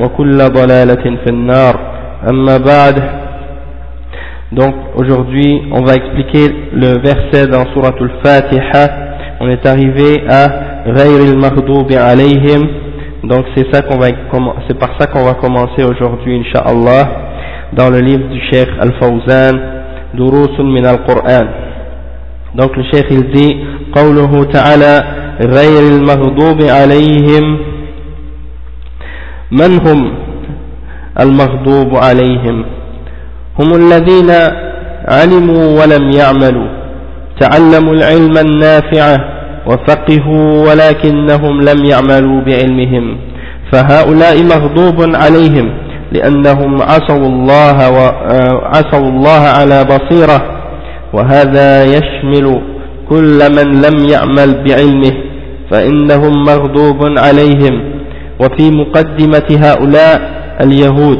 وكل ضلالة في النار أما بعد Donc aujourd'hui on va expliquer le verset dans Surah Al-Fatiha. On est arrivé à غير المغضوب عليهم. Donc c'est ça qu'on va c'est par ça qu'on va commencer aujourd'hui inshallah dans le livre du Cheikh Al-Fawzan دروس من القرآن. Donc le Cheikh il dit قوله تعالى غير المغضوب عليهم من هم المغضوب عليهم؟ هم الذين علموا ولم يعملوا تعلموا العلم النافع وفقهوا ولكنهم لم يعملوا بعلمهم فهؤلاء مغضوب عليهم لأنهم عصوا الله وعصوا الله على بصيرة وهذا يشمل كل من لم يعمل بعلمه فإنهم مغضوب عليهم. وفي مقدمة هؤلاء اليهود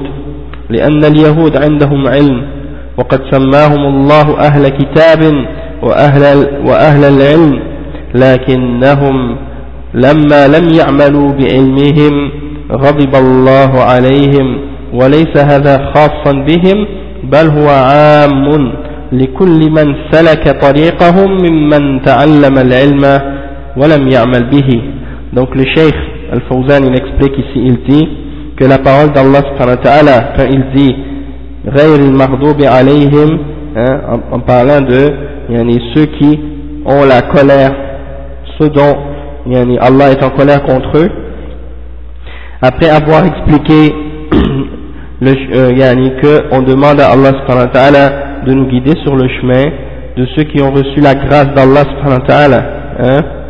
لأن اليهود عندهم علم وقد سماهم الله أهل كتاب وأهل, وأهل العلم لكنهم لما لم يعملوا بعلمهم غضب الله عليهم وليس هذا خاصا بهم بل هو عام لكل من سلك طريقهم ممن تعلم العلم ولم يعمل به. Le cheikh Al-Fawzan il explique ici il dit que la parole d'Allah quand il dit غير المغضوب عليهم hein, en, en parlant de yani, ceux qui ont la colère ceux dont yani, Allah est en colère contre eux après avoir expliqué le, euh, yani, que on demande à Allah subhanahu wa ta'ala de nous guider sur le chemin de ceux qui ont reçu la grâce d'Allah subhanahu wa ta'ala hein, alayhim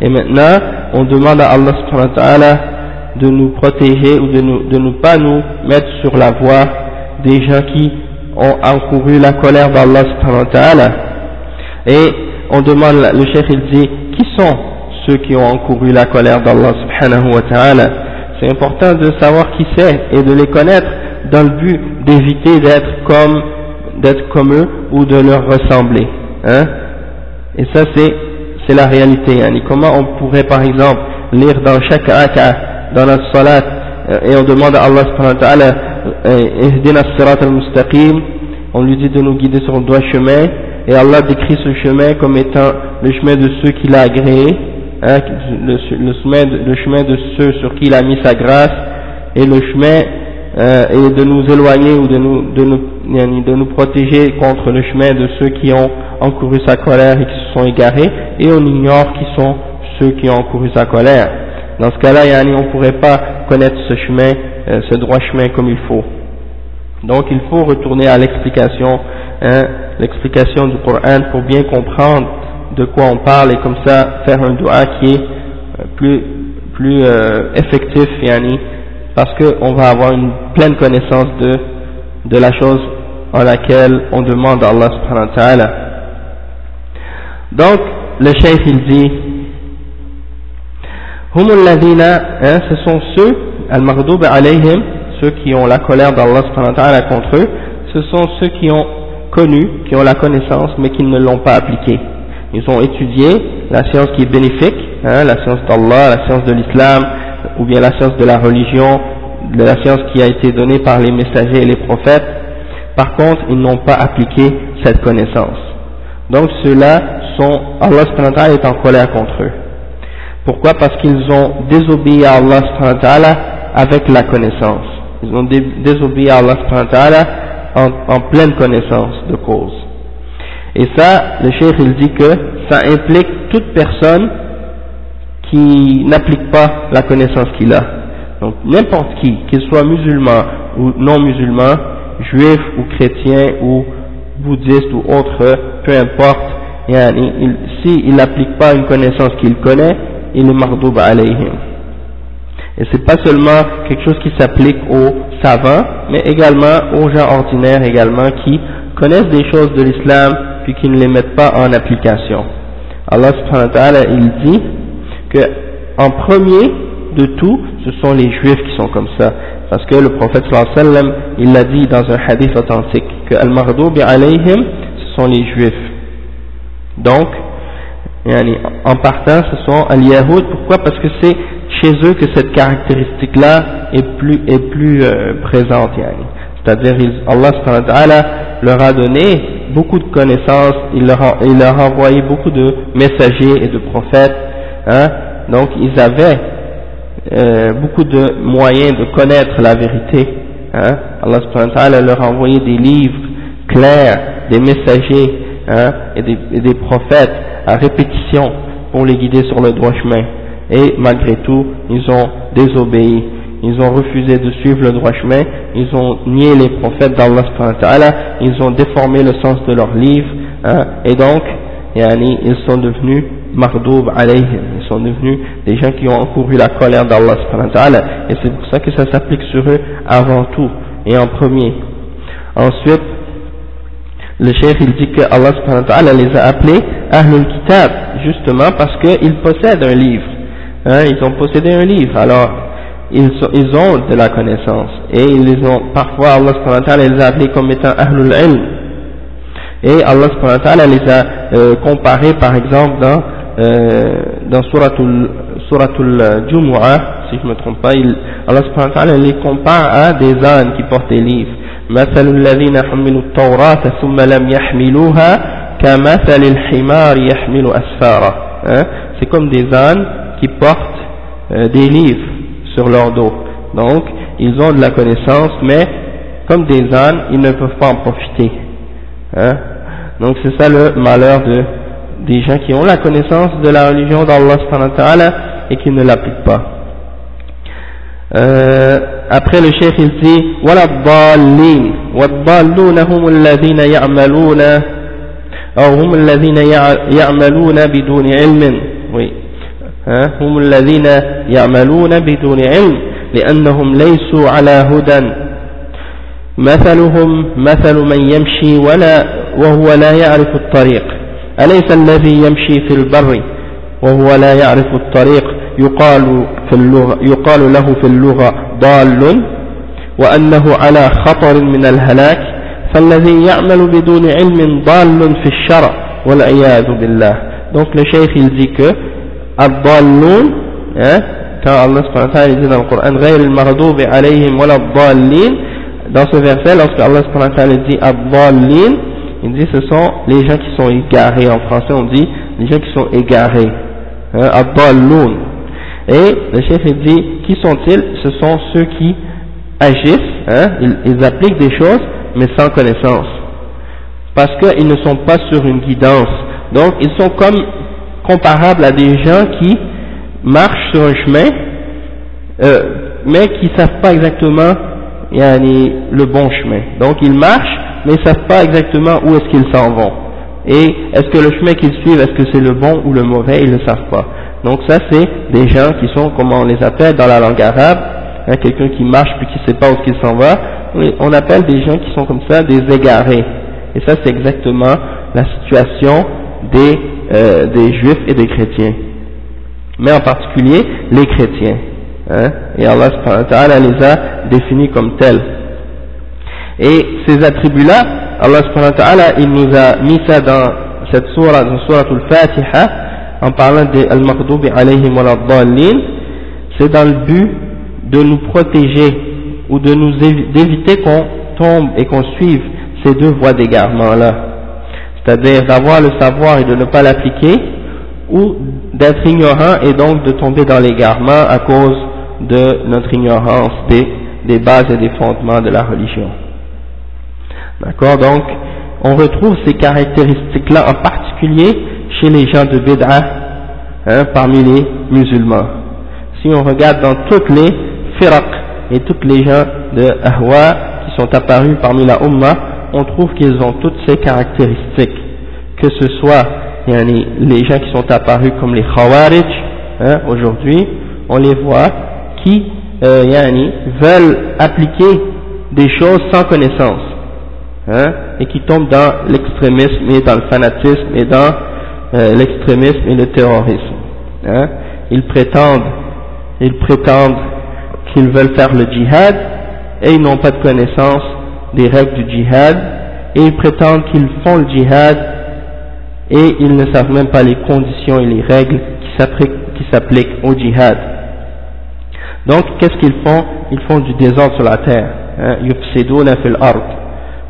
et maintenant on demande à Allah subhanahu wa ta'ala de nous protéger ou de nous, de nous pas nous mettre sur la voie des gens qui ont encouru la colère d'Allah subhanahu wa ta'ala. Et on demande, le cheikh il dit qui sont ceux qui ont encouru la colère d'Allah subhanahu wa ta'ala? C'est important de savoir qui c'est et de les connaître dans le but d'éviter d'être comme d'être comme eux ou de leur ressembler hein et ça c'est la réalité comment on pourrait par exemple lire dans chaque raka dans notre salat et on demande à Allah subhanahu wa ta'ala ihdina sirat al-mustaqim on lui dit de nous guider sur le droit chemin et Allah décrit ce chemin comme étant le chemin de ceux qu'il a agréé hein, le, chemin le chemin de ceux sur qui il a mis sa grâce et le chemin euh, et de nous éloigner ou de nous, de, nous, de nous protéger contre le chemin de ceux qui ont encouru sa colère et qui se sont égarés, et on ignore qui sont ceux qui ont encouru sa colère. Dans ce cas-là, on ne pourrait pas connaître ce chemin, euh, ce droit chemin comme il faut. Donc il faut retourner à l'explication, hein, l'explication du Coran pour bien comprendre de quoi on parle et comme ça faire un doigt qui est euh, plus, plus euh, effectif, yani, parce qu'on va avoir une pleine connaissance de, de la chose en laquelle on demande à Allah subhanahu wa ta'ala. Donc, le cheikh il dit, hum hein, ce sont ceux, al-maghdoub alayhim, ceux qui ont la colère d'Allah subhanahu wa ta'ala contre eux, ce sont ceux qui ont connus, qui ont la connaissance, mais qui ne l'ont pas appliquée. Ils ont étudié la science qui est bénéfique, hein, la science d'Allah, la science de l'islam, ou bien la science de la religion, de la science qui a été donnée par les messagers et les prophètes. Par contre, ils n'ont pas appliqué cette connaissance. Donc ceux-là sont, Allah est en colère contre eux. Pourquoi? Parce qu'ils ont désobéi à Allah avec la connaissance. Ils ont désobéi à Allah en, en pleine connaissance de cause. Et ça, le cheikh il dit que ça implique toute personne qui n'applique pas la connaissance qu'il a. Donc n'importe qui, qu'il soit musulman ou non musulman, juif ou chrétien ou bouddhiste ou autre, peu importe, s'il il n'applique pas une connaissance qu'il connaît, il est mardoub alayhim. Et c'est pas seulement quelque chose qui s'applique aux savants, mais également aux gens ordinaires également qui connaissent des choses de l'islam puis qui ne les mettent pas en application. Allah subhanahu wa ta'ala il dit que en premier de tout, ce sont les juifs qui sont comme ça. Parce que le prophète sallam, il l'a dit dans un hadith authentique, que al-mardoubi alayhim, ce sont les juifs. Donc, en partant, ce sont al-yahoud. Pourquoi? Parce que c'est chez eux que cette caractéristique-là est plus, est plus euh, présente. C'est-à-dire, Allah leur a donné beaucoup de connaissances, il leur a, il leur a envoyé beaucoup de messagers et de prophètes. Hein, donc, ils avaient euh, beaucoup de moyens de connaître la vérité. Hein. Allah leur a envoyé des livres clairs, des messagers hein, et, des, prophètes à répétition pour les guider sur le droit chemin. Et malgré tout, ils ont désobéi, ils ont refusé de suivre le droit chemin, ils ont nié les prophètes d'Allah, ils ont déformé le sens de leurs livres, hein, et donc, ils sont devenus mardoub alayhim, ils sont devenus des gens qui ont encouru la colère d'Allah et c'est pour ça que ça s'applique sur eux avant tout et en premier. Ensuite, le chef il dit que Allah les a appelés Ahlul Kitab, justement parce qu'ils possèdent un livre. Hein, ils ont possédé un livre, alors ils, ont de la connaissance. Et ils les ont, parfois Allah les a appelés comme étant Ahlul Ilm. Et Allah les a euh, comparés par exemple dans, euh, dans Suratul, Suratul Jumu'ah, si je ne me trompe pas, il, Allah les compare à des ânes qui portent des livres. مثل الذين حملوا التوراة ثم لم يحملوها كمثل الحمار يحمل أسفارا hein? c'est comme des ânes qui portent euh, des livres sur leur dos donc ils ont de la connaissance mais comme des ânes ils ne peuvent pas en profiter hein? donc c'est ça le malheur de des gens qui ont la connaissance de la religion d'Allah et qui ne l'appliquent pas euh, après le chef il dit ولا الضالين والضالون هم الذين يعملون أو هم الذين يعملون بدون علم oui. هم الذين يعملون بدون علم لأنهم ليسوا على هدى مثلهم مثل من يمشي ولا وهو لا يعرف الطريق أليس الذي يمشي في البر وهو لا يعرف الطريق يقال في اللغة يقال له في اللغة ضال وأنه على خطر من الهلاك؟ فالذي يعمل بدون علم ضال في الشرع والعياذ بالله. Donc le cheikh الضالون wa ta'ala dit dans le Coran غير المغضوب عليهم ولا الضالين. Dans ce verset lorsque Allah dit الضالين Il dit ce sont les gens qui sont égarés. En français, on dit les gens qui sont égarés. Hein, à Abdalloun. Et le chef il dit qui sont-ils? Ce sont ceux qui agissent, hein, ils, appliquent des choses, mais sans connaissance. Parce qu'ils ne sont pas sur une guidance. Donc, ils sont comme comparables à des gens qui marchent sur un chemin, euh, mais qui ne savent pas exactement le bon chemin. Donc, ils marchent, mais ils ne savent pas exactement où est-ce qu'ils s'en vont. Et est-ce que le chemin qu'ils suivent, est-ce que c'est le bon ou le mauvais Ils ne savent pas. Donc ça c'est des gens qui sont, comment on les appelle dans la langue arabe, hein, quelqu'un qui marche puis qui ne sait pas où il s'en va, on appelle des gens qui sont comme ça des égarés. Et ça c'est exactement la situation des, euh, juifs et des chrétiens. Mais en particulier les chrétiens. Hein, et Allah les a définis comme tels. Et ces attributs-là, Allah subhanahu wa ta'ala, il nous a mis ça dans cette sourate, dans sourate al-Fatiha, en parlant des al-Maghdubi alayhim wa c'est dans le but de nous protéger ou de nous d'éviter qu'on tombe et qu'on suive ces deux voies d'égarement là. C'est-à-dire d'avoir le savoir et de ne pas l'appliquer, ou d'être ignorant et donc de tomber dans l'égarement à cause de notre ignorance des bases et des fondements de la religion. D'accord? Donc, on retrouve ces caractéristiques-là en particulier chez les gens de Bid'a, hein, parmi les musulmans. Si on regarde dans toutes les firaq et toutes les gens de Ahwa qui sont apparus parmi la Ummah, on trouve qu'ils ont toutes ces caractéristiques, que ce soit les gens qui sont apparus comme les Khawarij, hein, aujourd'hui, on les voit, qui euh, veulent appliquer des choses sans connaissance, hein, et qui tombent dans l'extrémisme et dans le fanatisme et dans euh, l'extrémisme et le terrorisme. Hein. Ils prétendent, ils prétendent qu'ils veulent faire le djihad et ils n'ont pas de connaissance des règles du djihad et ils prétendent qu'ils font le djihad et ils ne savent même pas les conditions et les règles qui s'appliquent au djihad. Donc, qu'est-ce qu'ils font? Ils font du désordre sur la terre. Hein?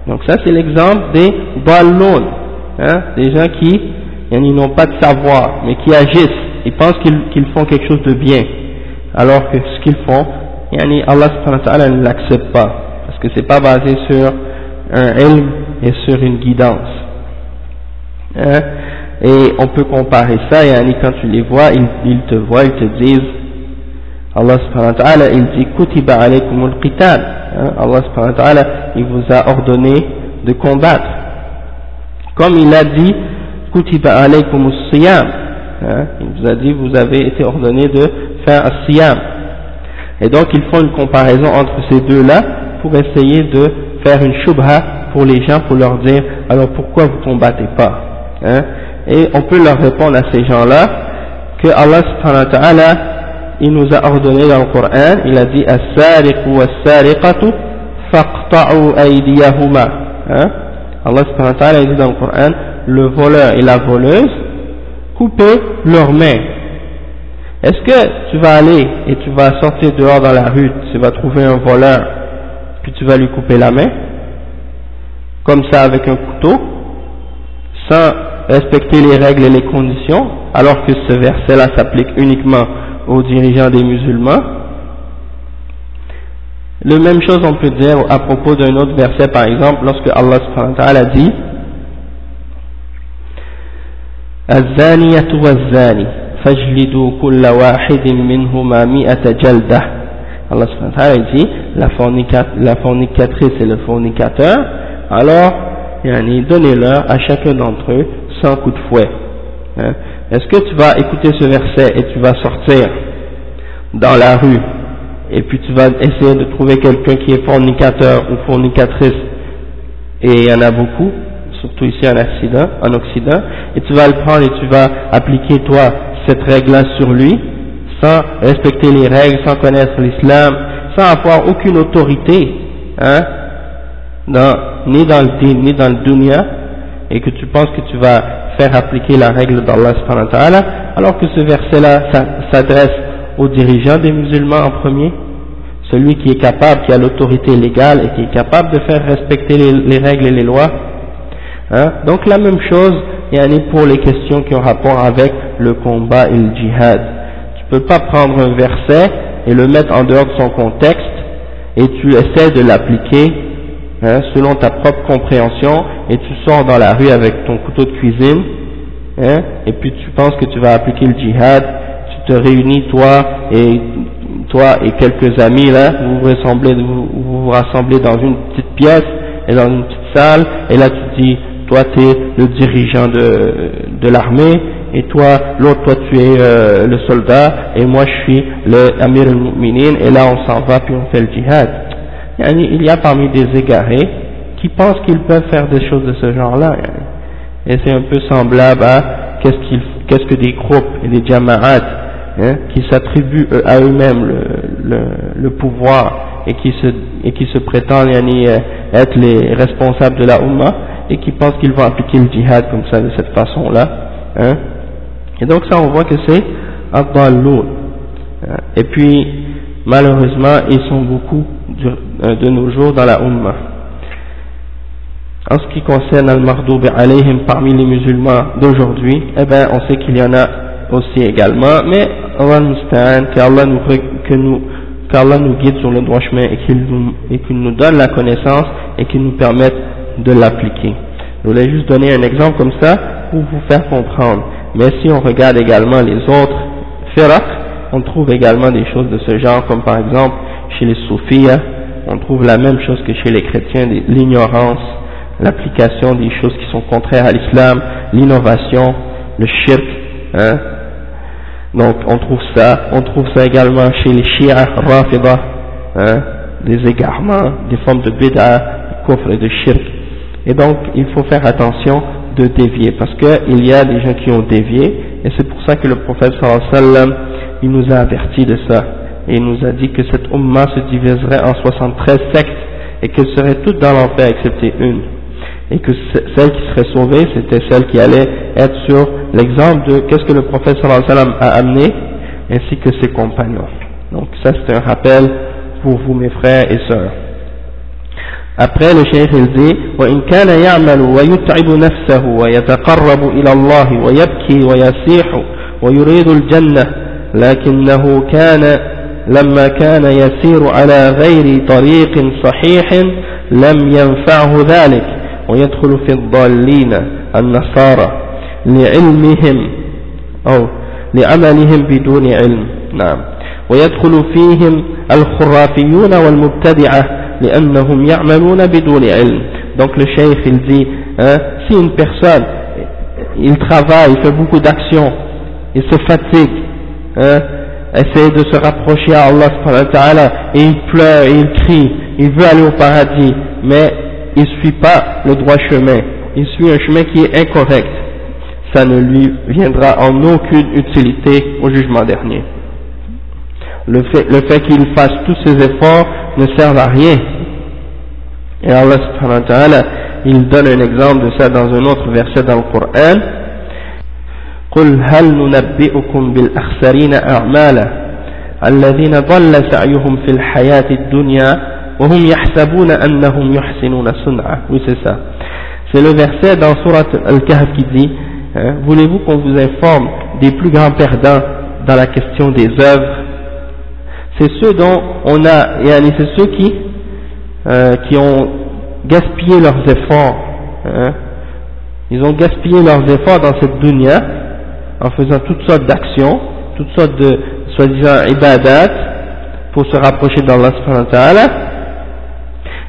Donc ça, c'est l'exemple des ballons, hein? des gens qui n'ont pas de savoir, mais qui agissent. Ils pensent qu'ils font quelque chose de bien, alors que ce qu'ils font, Allah ne l'accepte pas, parce que c'est pas basé sur un ilm et sur une guidance. Hein? Et on peut comparer ça, et quand tu les vois, ils, te voient, ils te disent, Allah subhanahu wa ta'ala, il dit. Hein? Allah il vous a ordonné de combattre. Comme il a dit, kutiba alaykumus siyam. Hein? Il vous a dit, vous avez été ordonné de faire un siyam. Et donc, ils font une comparaison entre ces deux-là pour essayer de faire une shubha pour les gens, pour leur dire, alors pourquoi vous combattez pas Hein? Et on peut leur répondre à ces gens-là que Allah subhanahu wa ta'ala, il nous a ordonné dans le Coran, il a dit. Hein? Allah subhanahu wa ta'ala dit dans le Coran, le voleur et la voleuse, coupez leurs mains. Est-ce que tu vas aller et tu vas sortir dehors dans la rue, tu vas trouver un voleur, puis tu vas lui couper la main, comme ça avec un couteau, sans respecter les règles et les conditions, alors que ce verset-là s'applique uniquement aux dirigeants des musulmans. La même chose on peut dire à propos d'un autre verset, par exemple, lorsque Allah subhanahu wa ta'ala dit الزانية والزاني فاجلدوا كل واحد منهما مئة جلدة Allah subhanahu wa ta'ala dit la, fornicatrice et le fornicateur alors donnez-leur à chacun d'entre eux 100 coups de fouet. Hein. Est-ce que tu vas écouter ce verset et tu vas sortir dans la rue et puis tu vas essayer de trouver quelqu'un qui est fornicateur ou fornicatrice et il y en a beaucoup, surtout ici en Occident, en Occident, et tu vas le prendre et tu vas appliquer toi cette règle-là sur lui sans respecter les règles, sans connaître l'islam, sans avoir aucune autorité, hein, ni dans le din, ni dans le dunya, et que tu penses que tu vas faire appliquer la règle d'Allah alors que ce verset-là s'adresse aux dirigeants des musulmans en premier, celui qui est capable, qui a l'autorité légale et qui est capable de faire respecter les, règles et les lois. Hein? Donc la même chose, il y a pour les questions qui ont rapport avec le combat et le djihad. Tu peux pas prendre un verset et le mettre en dehors de son contexte et tu essaies de l'appliquer Hein, selon ta propre compréhension, et tu sors dans la rue avec ton couteau de cuisine, hein, et puis tu penses que tu vas appliquer le djihad, tu te réunis toi et toi et quelques amis là, vous vous rassemblez, vous, vous rassemblez dans une petite pièce et dans une petite salle, et là tu dis, toi tu es le dirigeant de, de l'armée, et toi, l'autre, toi tu es euh, le soldat, et moi je suis le Amir al-Mu'minin, et là on s'en va puis on fait le djihad il y a parmi des égarés qui pensent qu'ils peuvent faire des choses de ce genre-là. Et c'est un peu semblable à qu'est-ce que des groupes et des jama'at hein, qui s'attribuent à eux-mêmes le, le, pouvoir et qui se, et qui se prétendent euh, être les responsables de la Ummah et qui pensent qu'ils vont appliquer le djihad comme ça, de cette façon-là. Hein. Et donc ça, on voit que c'est Abdalloun. Hein. Et puis, malheureusement, ils sont beaucoup euh, de, nos jours dans la Ummah. En ce qui concerne Al-Mardoub alayhim parmi les musulmans d'aujourd'hui, eh ben, on sait qu'il y en a aussi également, mais Allah nous que nous, qu'Allah nous guide sur le droit chemin et qu'il nous, donne la connaissance et qu'il nous permette de l'appliquer. Je voulais juste donner un exemple comme ça pour vous faire comprendre. Mais si on regarde également les autres firaq, on trouve également des choses de ce genre, comme par exemple chez les soufis, on trouve la même chose que chez les chrétiens, l'ignorance, l'application des choses qui sont contraires à l'islam, l'innovation, le shirk, hein. Donc on trouve ça, on trouve ça également chez les chiites rafida, hein, des égarements, des formes de bid'a, de kufr et de shirk. Et donc il faut faire attention de dévier, parce qu'il y a des gens qui ont dévié, et c'est pour ça que le prophète sallallahu alayhi wa sallam, il nous a averti de ça, et il nous a dit que cette umma se diviserait en 73 sectes, et qu'elles seraient toutes dans l'enfer excepté une et que celle qui serait sauvée, c'était celle qui allait être sur l'exemple de qu'est-ce que le prophète sallallahu alayhi wa sallam a amené, ainsi que ses compagnons. Donc ça c'est un rappel pour vous mes frères et sœurs. Après le cheikh il dit وإن كان يعمل ويتعب نفسه ويتقرب إلى الله ويبكي ويسيح ويريد الجنة لكنه كان لما كان يسير على غير طريق صحيح لم ينفعه ذلك ويدخل في الضالين النصارى لعلمهم أو لعملهم بدون علم. نعم. ويدخل فيهم الخرافيون والمبتدعة لأنهم يعملون بدون علم. Donc le cheikh il dit hein, si une personne il travaille, il fait beaucoup d'actions il se fatigue hein, essaie de se rapprocher à Allah et il pleure, et il crie il veut aller au paradis mais il ne suit pas le droit chemin, il suit un chemin qui est incorrect, ça ne lui viendra en aucune utilité au jugement dernier. Le fait, le fait qu'il fasse tous ses efforts ne sert à rien. Et Allah subhanahu wa ta'ala, il donne un exemple de ça dans un autre verset dans le Coran. قل هل ننبئكم بالأخسرين أعمالا الذين ضل سعيهم في الحياة الدنيا oui c'est ça c'est le verset dans Surat Al-Kahf qui dit hein, voulez-vous qu'on vous informe des plus grands perdants dans la question des œuvres c'est ceux dont on a c'est ceux qui euh, qui ont gaspillé leurs efforts hein. ils ont gaspillé leurs efforts dans cette dunya en faisant toutes sortes d'actions toutes sortes de soi-disant ibadat pour se rapprocher d'Allah subhanahu wa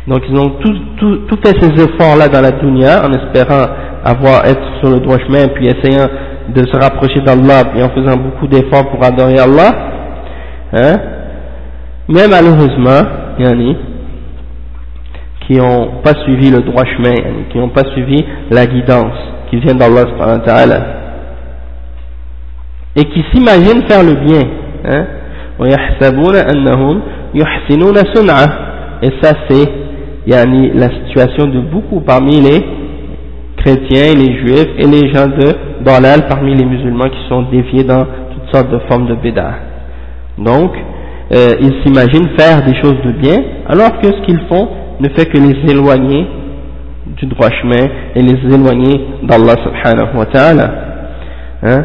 donc ils ont tout, tout, tout fait ces efforts-là dans la dunya en espérant avoir être sur le droit chemin puis essayant de se rapprocher d'Allah et en faisant beaucoup d'efforts pour adorer Allah. Hein? Mais malheureusement, il y en a qui n'ont pas suivi le droit chemin, qui n'ont pas suivi la guidance qui vient d'Allah et qui s'imaginent faire le bien. Hein? Et ça c'est yani la situation de beaucoup parmi les chrétiens, les juifs et les gens de Dalal parmi les musulmans qui sont déviés dans toutes sortes de formes de béda. Donc, euh, ils s'imaginent faire des choses de bien, alors que ce qu'ils font ne fait que les éloigner du droit chemin et les éloigner d'Allah subhanahu wa ta'ala. Hein?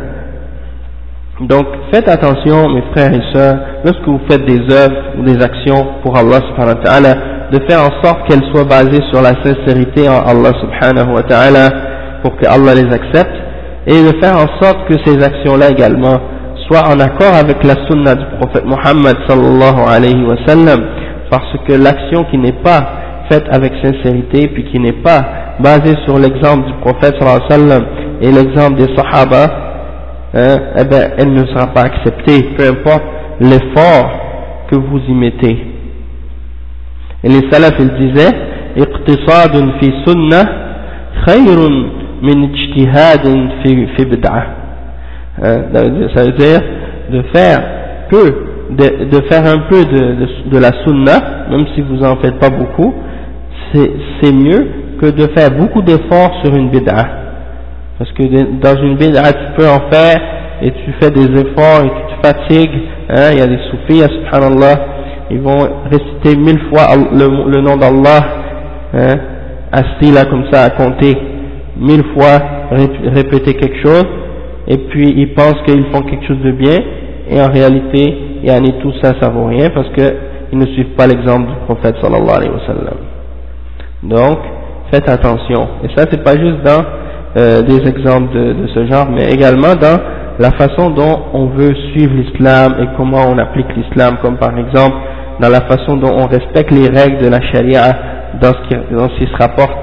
Donc, faites attention, mes frères et sœurs, lorsque vous faites des œuvres ou des actions pour Allah subhanahu wa ta'ala, de faire en sorte qu'elles soient basées sur la sincérité en Allah subhanahu wa ta'ala pour que Allah les accepte et de faire en sorte que ces actions-là également soient en accord avec la sunna du prophète Muhammad sallallahu alayhi wa sallam. Parce que l'action qui n'est pas faite avec sincérité puis qui n'est pas basée sur l'exemple du prophète sallallahu alayhi wa sallam et l'exemple des sahaba hein, eh ben, elle ne sera pas acceptée peu importe l'effort que vous y mettez et les salafs ils disaient اقتصاد في سنة خير من اجتهاد في في بدعة ça veut dire de faire peu de, de faire un peu de, de, la sunna, même si vous en faites pas beaucoup, c'est mieux que de faire beaucoup d'efforts sur une bid'a. Parce que dans une bid'a, tu peux en faire et tu fais des efforts et tu te fatigues. Hein, il y a des soufis, subhanallah, ils vont réciter mille fois le, nom d'Allah, hein, assis là comme ça à compter mille fois, répéter quelque chose, et puis ils pensent qu'ils font quelque chose de bien, et en réalité, yani, tout ça, ça vaut rien parce qu'ils ne suivent pas l'exemple du prophète sallallahu alayhi wa sallam. Donc, faites attention. Et ça, c'est pas juste dans euh, des exemples de, ce genre, mais également dans la façon dont on veut suivre l'islam et comment on applique l'islam, comme par exemple dans la façon dont on respecte les règles de la charia dans ce qui, dans se rapporte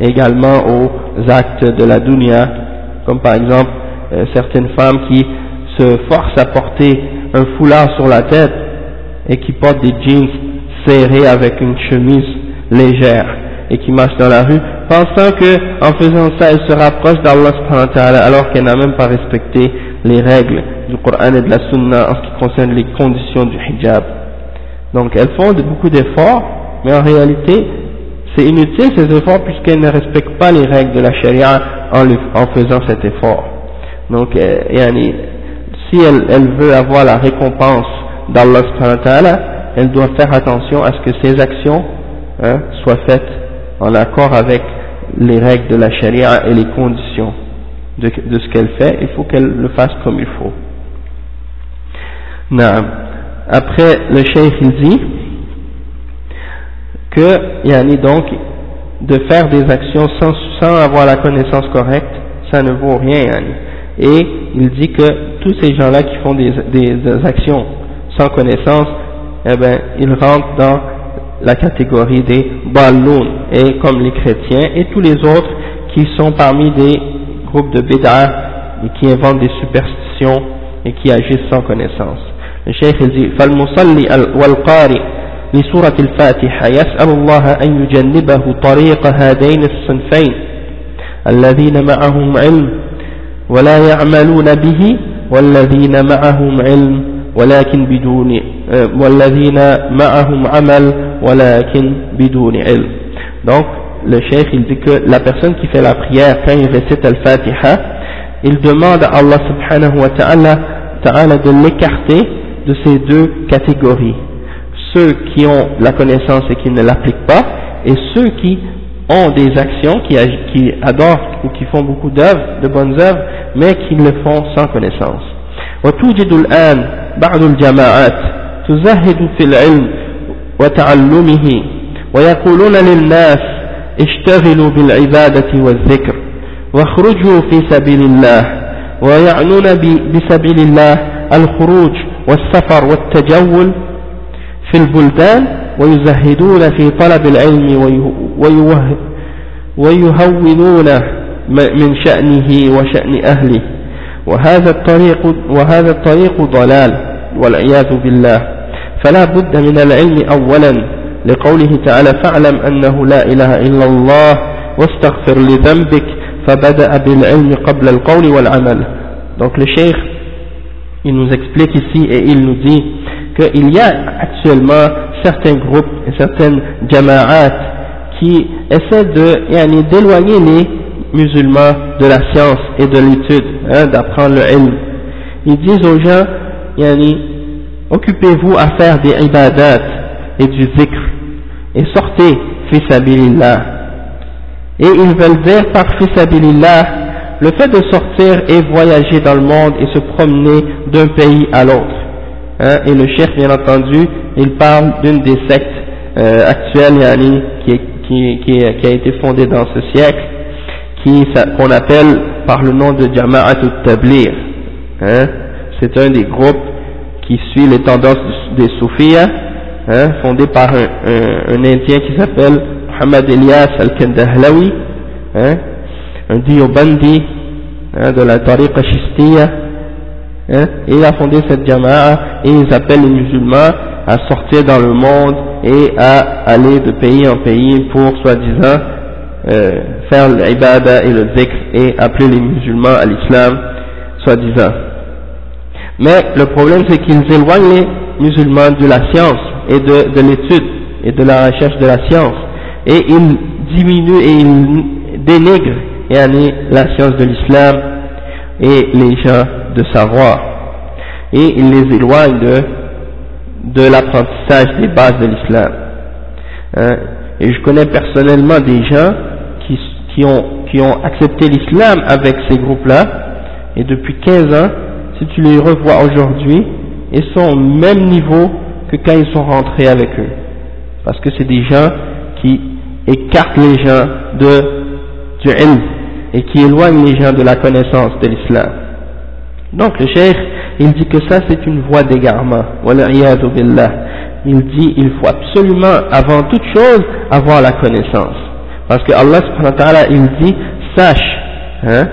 également aux actes de la dunya, comme par exemple euh, certaines femmes qui se forcent à porter un foulard sur la tête et qui portent des jeans serrés avec une chemise légère et qui marchent dans la rue, pensant que en faisant ça, elle se rapproche d'Allah alors qu'elle n'a même pas respecté les règles du Coran et de la Sunna en ce qui concerne les conditions du hijab. Donc elles font beaucoup d'efforts, mais en réalité, c'est inutile ces efforts puisqu'elles ne respectent pas les règles de la charia en, faisant cet effort. Donc, euh, si elle, elle, veut avoir la récompense d'Allah elle doit faire attention à ce que ses actions hein, soient faites en accord avec les règles de la charia et les conditions de, de ce qu'elle fait, il faut qu'elle le fasse comme il faut. Après, le cheikh il dit que, yani donc, de faire des actions sans, sans avoir la connaissance correcte, ça ne vaut rien, yani. Et il dit que tous ces gens-là qui font des, des, actions sans connaissance, eh ben, ils rentrent dans la catégorie des balloons, et comme les chrétiens et tous les autres qui sont parmi des groupes de bid'ah et qui inventent des superstitions et qui agissent sans connaissance. Le cheikh il dit فالمصلي والقارئ لسورة الفاتحة يسأل الله أن يجنبه طريق هذين الصنفين الذين معهم علم ولا يعملون به والذين معهم علم ولكن بدون والذين معهم عمل ولكن بدون علم donc le cheikh il dit que la personne qui fait la prière quand il récite al-Fatiha il demande à Allah subhanahu wa ta'ala ta'ala de l'écarter de ces deux catégories ceux qui ont la connaissance et qui ne l'appliquent pas et ceux qui ont des actions, qui, qui adorent ou qui font beaucoup d'œuvres, de bonnes œuvres, mais qui le font sans connaissance. وتوجد الآن بعض الجماعات تزهد في العلم وتعلمه ويقولون للناس اشتغلوا بالعبادة والذكر واخرجوا في سبيل الله ويعنون بسبيل الله الخروج والسفر والتجول في البلدان ويزهدون في طلب العلم ويهونون من شأنه وشأن أهله. وهذا الطريق وهذا الطريق ضلال والعياذ بالله. فلا بد من العلم أولا لقوله تعالى فاعلم أنه لا إله إلا الله واستغفر لذنبك فبدأ بالعلم قبل القول والعمل donc le cheikh il nous explique ici et il nous dit qu'il y a actuellement certains groupes et certaines jama'at qui essaient de yani, d'éloigner les musulmans de la science et de l'étude, hein, d'apprendre le ilm. Ils disent aux gens, yani, occupez-vous à faire des ibadat et du zikr et sortez fisabilillah. Et ils veulent dire par fisabilillah le fait de sortir et voyager dans le monde et se promener d'un pays à l'autre. Hein, et le chef, bien entendu, il parle d'une des sectes euh, actuelles yani, qui, qui, qui, a été fondée dans ce siècle, qu'on appelle par le nom de Jama'at al-Tablir. Hein, C'est un des groupes qui suit les tendances des soufis, hein, fondé par un, un, un Indien qui s'appelle Muhammad Elias al-Kandahlawi, hein, un Diobandi hein, de la tariqa Shistiya, hein, et il a fondé cette jama'a et ils appellent les musulmans à sortir dans le monde et à aller de pays en pays pour soi-disant euh, faire l'ibada et le zikr et appeler les musulmans à l'islam soi-disant. Mais le problème c'est qu'ils éloignent musulmans de la science et de, de l'étude et de la recherche de la science et ils diminuent et ils dénigrent la science de l'islam et les gens de savoir et ils les éloignent de, de l'apprentissage des bases de l'islam. Hein? Et je connais personnellement des gens qui, qui, ont, qui ont accepté l'islam avec ces groupes-là et depuis 15 ans, si tu les revois aujourd'hui, ils sont au même niveau que quand ils sont rentrés avec eux. Parce que c'est des gens qui écartent les gens de, du ilm et qui éloignent les gens de la connaissance de l'islam. Donc le cheikh, il dit que ça c'est une voie d'égarement. Il dit il faut absolument, avant toute chose, avoir la connaissance. Parce que Allah subhanahu wa ta'ala, il dit, sache, hein,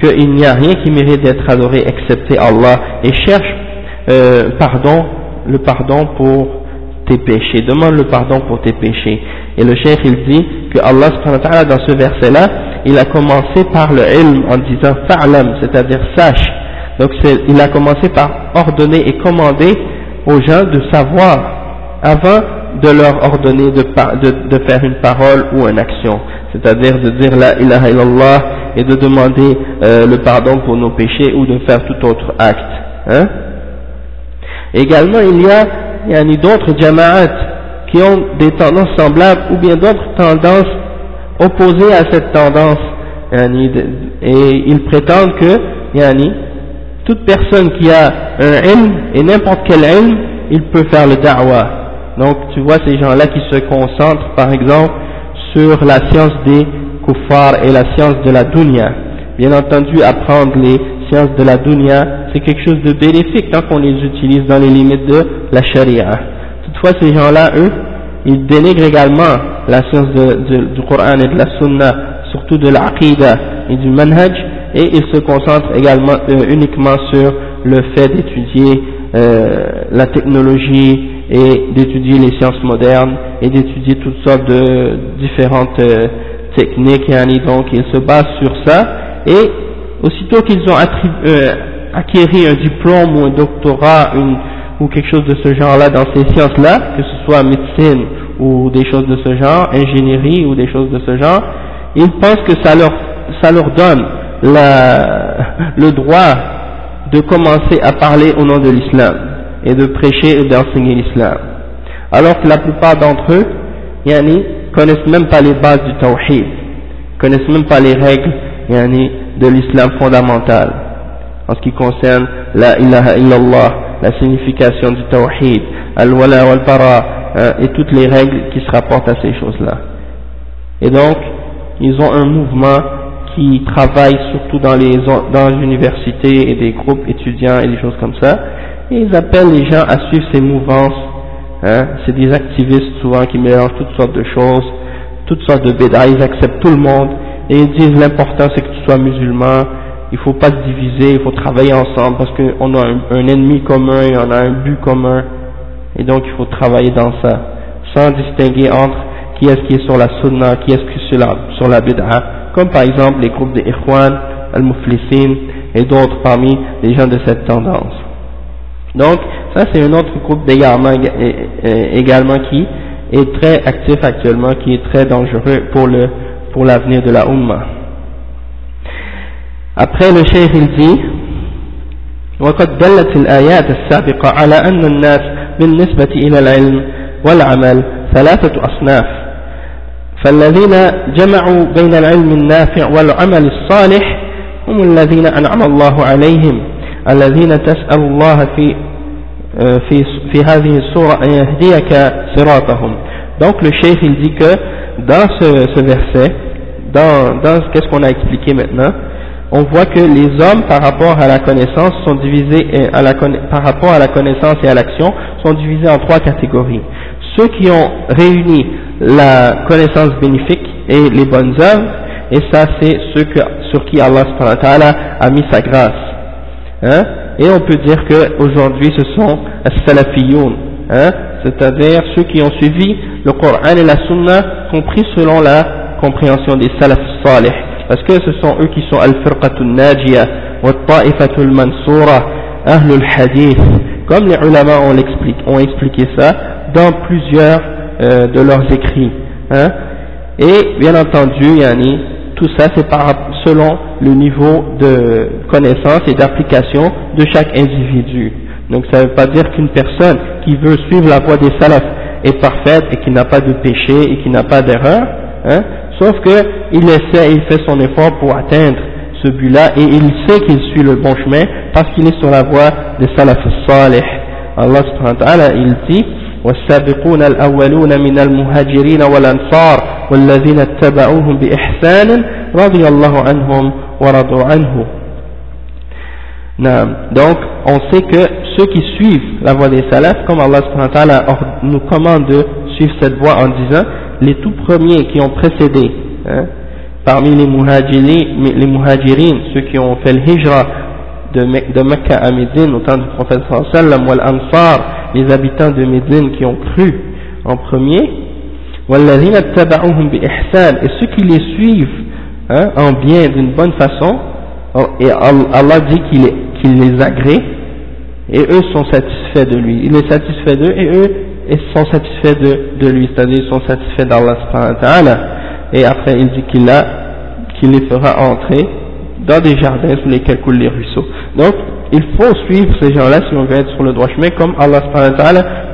qu'il n'y a rien qui mérite d'être adoré excepté Allah et cherche euh, pardon, le pardon pour tes péchés, demande le pardon pour tes péchés. Et le cheikh il dit que Allah dans ce verset-là, il a commencé par le ilm en disant fa'lam, c'est-à-dire sache. Donc il a commencé par ordonner et commander aux gens de savoir avant de leur ordonner de, de, de faire une parole ou une action. C'est-à-dire de dire la ilaha illallah et de demander euh, le pardon pour nos péchés ou de faire tout autre acte. Hein Également, il y a, a d'autres jama'at qui ont des tendances semblables ou bien d'autres tendances opposées à cette tendance. Et ils prétendent que yani, toute personne qui a un ilm et n'importe quel ilm, il peut faire le da'wah. Donc tu vois ces gens-là qui se concentrent par exemple sur la science des kuffars et la science de la dunya. Bien entendu, apprendre les sciences de la dunya, c'est quelque chose de bénéfique tant qu'on les utilise dans les limites de la sharia. Toutefois, ces gens-là, eux, ils dénigrent également la science du Coran et de la Sunna, surtout de l'Aqidah et du Manhaj, et ils se concentrent également euh, uniquement sur le fait d'étudier euh, la technologie et d'étudier les sciences modernes et d'étudier toutes sortes de différentes euh, techniques, et donc ils se basent sur ça, et aussitôt qu'ils ont acquis un diplôme ou un doctorat, une, ou quelque chose de ce genre-là dans ces sciences-là, que ce soit médecine ou des choses de ce genre, ingénierie ou des choses de ce genre, ils pensent que ça leur, ça leur donne la, le droit de commencer à parler au nom de l'islam et de prêcher et d'enseigner l'islam. Alors que la plupart d'entre eux, yani, connaissent même pas les bases du tawhid, connaissent même pas les règles yani, de l'islam fondamental en ce qui concerne la ilaha illallah, la signification du tawhid, al-wala wal-bara, hein, et toutes les règles qui se rapportent à ces choses-là. Et donc, ils ont un mouvement qui travaille surtout dans les, dans les universités et des groupes étudiants et des choses comme ça, et ils appellent les gens à suivre ces mouvances, hein, c'est des activistes souvent qui mélangent toutes sortes de choses, toutes sortes de bédas, ils acceptent tout le monde, et ils disent l'important c'est que tu sois musulman, il faut pas se diviser, il faut travailler ensemble parce qu'on a un, ennemi commun et on a un but commun. Et donc il faut travailler dans ça. Sans distinguer entre qui est-ce qui est sur la sunna, qui est-ce qui est sur la, sur comme par exemple les groupes des Ikhwan, Al-Muflisin et d'autres parmi les gens de cette tendance. Donc ça c'est un autre groupe d'égarement également qui est très actif actuellement, qui est très dangereux pour le pour l'avenir de la Ummah. Après le cheikh il dit وقد دلت الآيات السابقة على أن الناس بالنسبة إلى العلم والعمل ثلاثة أصناف فالذين جمعوا بين العلم النافع والعمل الصالح هم الذين أنعم الله عليهم الذين تسأل الله في في في هذه السورة أن يهديك صراطهم donc le cheikh il dit que dans ce, ce verset dans, dans qu'est-ce qu'on a expliqué maintenant on voit que les hommes par rapport à la connaissance sont divisés à la, par rapport à la connaissance et à l'action sont divisés en trois catégories. Ceux qui ont réuni la connaissance bénéfique et les bonnes œuvres, et ça c'est ceux que, sur qui Allah a mis sa grâce. Hein? Et on peut dire qu'aujourd'hui ce sont salafiyoun, hein? c'est-à-dire ceux qui ont suivi le Coran et la Sunna compris selon la compréhension des salaf salih parce que ce sont eux qui sont al-firqatul najiyah wa ta'ifatul mansura ahlul hadith comme les ulama ont, ont expliqué ça dans plusieurs euh, de leurs écrits. Hein? Et bien entendu, yani, tout ça c'est selon le niveau de connaissance et d'application de chaque individu. Donc ça ne veut pas dire qu'une personne qui veut suivre la voie des salafs est parfaite et qui n'a pas de péché et qui n'a pas d'erreur, hein, sauf qu'il essaie, il fait son effort pour atteindre ce but-là et il sait qu'il suit le bon chemin parce qu'il est sur la voie des salafs salih. Allah subhanahu wa ta'ala, il dit والسابقون الأولون من المهاجرين والأنصار والذين اتبعوهم بإحسان رضي الله عنهم ورضوا عنه Donc, on sait que ceux qui suivent la voie des salafs, comme Allah nous commande de suivre cette voie en disant, les tout premiers qui ont précédé, hein, parmi les muhajirin, les muhajirin, ceux qui ont fait le hijra de, de Mecca à Médine au temps du prophète sallam, wal ansar, les habitants de Médine qui ont cru en premier, et ceux qui les suivent hein, en bien d'une bonne façon, et Allah dit qu'il les agrée, et eux sont satisfaits de lui. Il est satisfait d'eux et eux sont satisfaits de, lui, c'est-à-dire ils sont satisfaits d'Allah et après il dit qu'il qu'il les fera entrer dans des jardins sous lesquels coulent les ruisseaux. Donc, il faut suivre ces gens-là si on veut être sur le droit chemin, comme Allah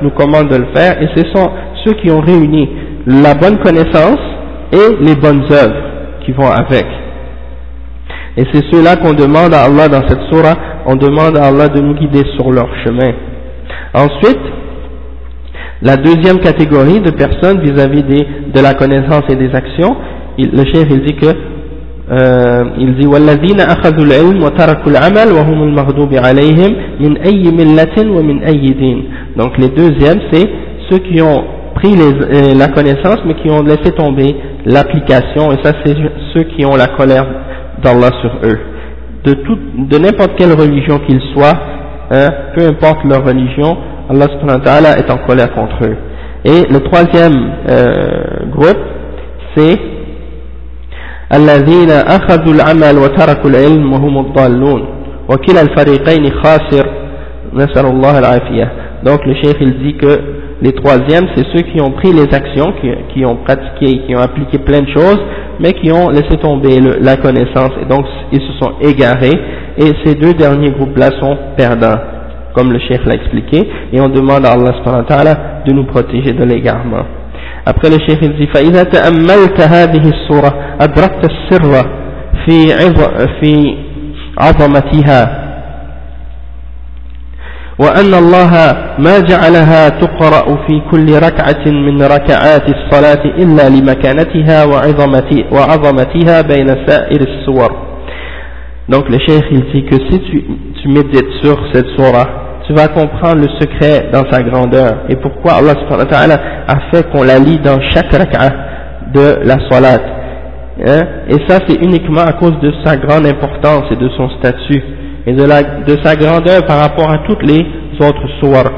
nous commande de le faire, et ce sont ceux qui ont réuni la bonne connaissance et les bonnes œuvres qui vont avec. Et c'est ceux-là qu'on demande à Allah dans cette surah, on demande à Allah de nous guider sur leur chemin. Ensuite, la deuxième catégorie de personnes vis-à-vis de la connaissance et des actions, le chef il dit que euh, il dit والذين أخذوا العلم وتركوا العمل وهم المغضوب عليهم من أي ملة ومن أي دين donc les deuxièmes c'est ceux qui ont pris les, euh, la connaissance mais qui ont laissé tomber l'application et ça c'est ceux qui ont la colère d'Allah sur eux de, tout, de n'importe quelle religion qu'ils soient hein, peu importe leur religion Allah subhanahu wa ta'ala est en colère contre eux et le troisième euh, groupe c'est الذين أخذوا العمل وتركوا العلم وهم الضالون وكلا الفريقين خاسر نسأل الله العافية donc le cheikh il dit que les troisièmes c'est ceux qui ont pris les actions qui, qui, ont pratiqué qui ont appliqué plein de choses mais qui ont laissé tomber le, la connaissance et donc ils se sont égarés et ces deux derniers groupes là sont perdants comme le cheikh l'a expliqué et on demande à Allah subhanahu wa ta'ala de nous protéger de l'égarement Après le Cheikh il dit فإذا تأملت هذه الصورة أدركت السر في في عظمتها. وأن الله ما جعلها تقرأ في كل ركعة من ركعات الصلاة إلا لمكانتها وعظمتها بين سائر الصور Donc le cheikh il dit que si tu, tu médites sur cette surah tu vas comprendre le secret dans sa grandeur et pourquoi Allah subhanahu wa ta'ala a fait qu'on la lit dans chaque rak'ah de la salat. Hein? Et ça c'est uniquement à cause de sa grande importance et de son statut et de, la, de sa grandeur par rapport à toutes les autres sourates.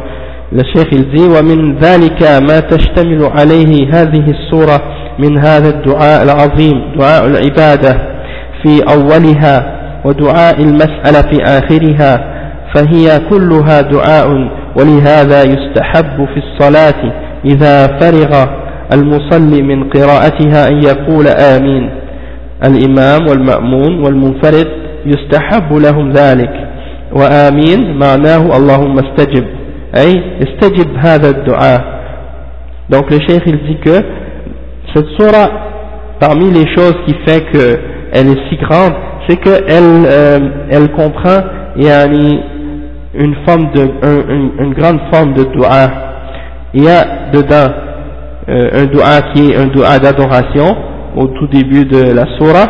Le cheikh il dit ومن ذلك ما تشتمل عليه هذه السورة من هذا الدعاء العظيم دعاء العبادة في أولها ودعاء المسألة في آخرها فهي كلها دعاء ولهذا يستحب في الصلاة إذا فرغ المصلي من قراءتها أن يقول آمين. الإمام والمأمون والمنفرد يستحب لهم ذلك. وآمين معناه اللهم استجب أي استجب هذا الدعاء. Donc le cheikh il dit que cette surah parmi les choses qui fait qu'elle est si grande c'est qu'elle euh, elle comprend yani, une forme de, un, une, grande forme de dua. Il y a dedans euh, un dua qui est un dua d'adoration au tout début de la surah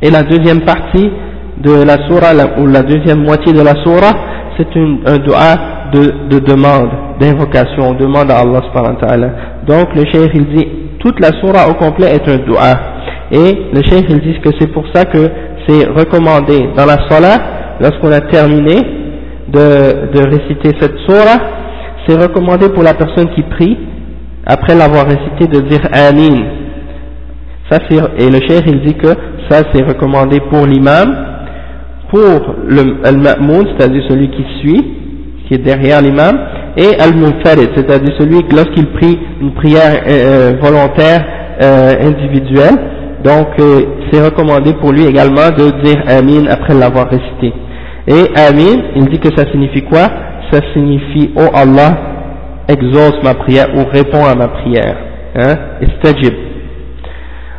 et la deuxième partie de la surah ou la deuxième moitié de la surah c'est un dua de, de demande, d'invocation, on demande à Allah subhanahu wa. Donc le cheikh il dit toute la surah au complet est un dua et le cheikh il dit que c'est pour ça que c'est recommandé dans la salah lorsqu'on a terminé de, de réciter cette surah, c'est recommandé pour la personne qui prie, après l'avoir récité, de dire Amin. Ça, et le cheikh il dit que ça c'est recommandé pour l'imam, pour le, le ma'moun, c'est-à-dire celui qui suit, qui est derrière l'imam, et al-munfarid, c'est-à-dire celui lorsqu'il prie une prière euh, volontaire euh, individuelle, donc euh, c'est recommandé pour lui également de dire Amin après l'avoir récité. Et Amin, il dit que ça signifie quoi Ça signifie Oh Allah, exauce ma prière ou réponds à ma prière. Hein Istajib.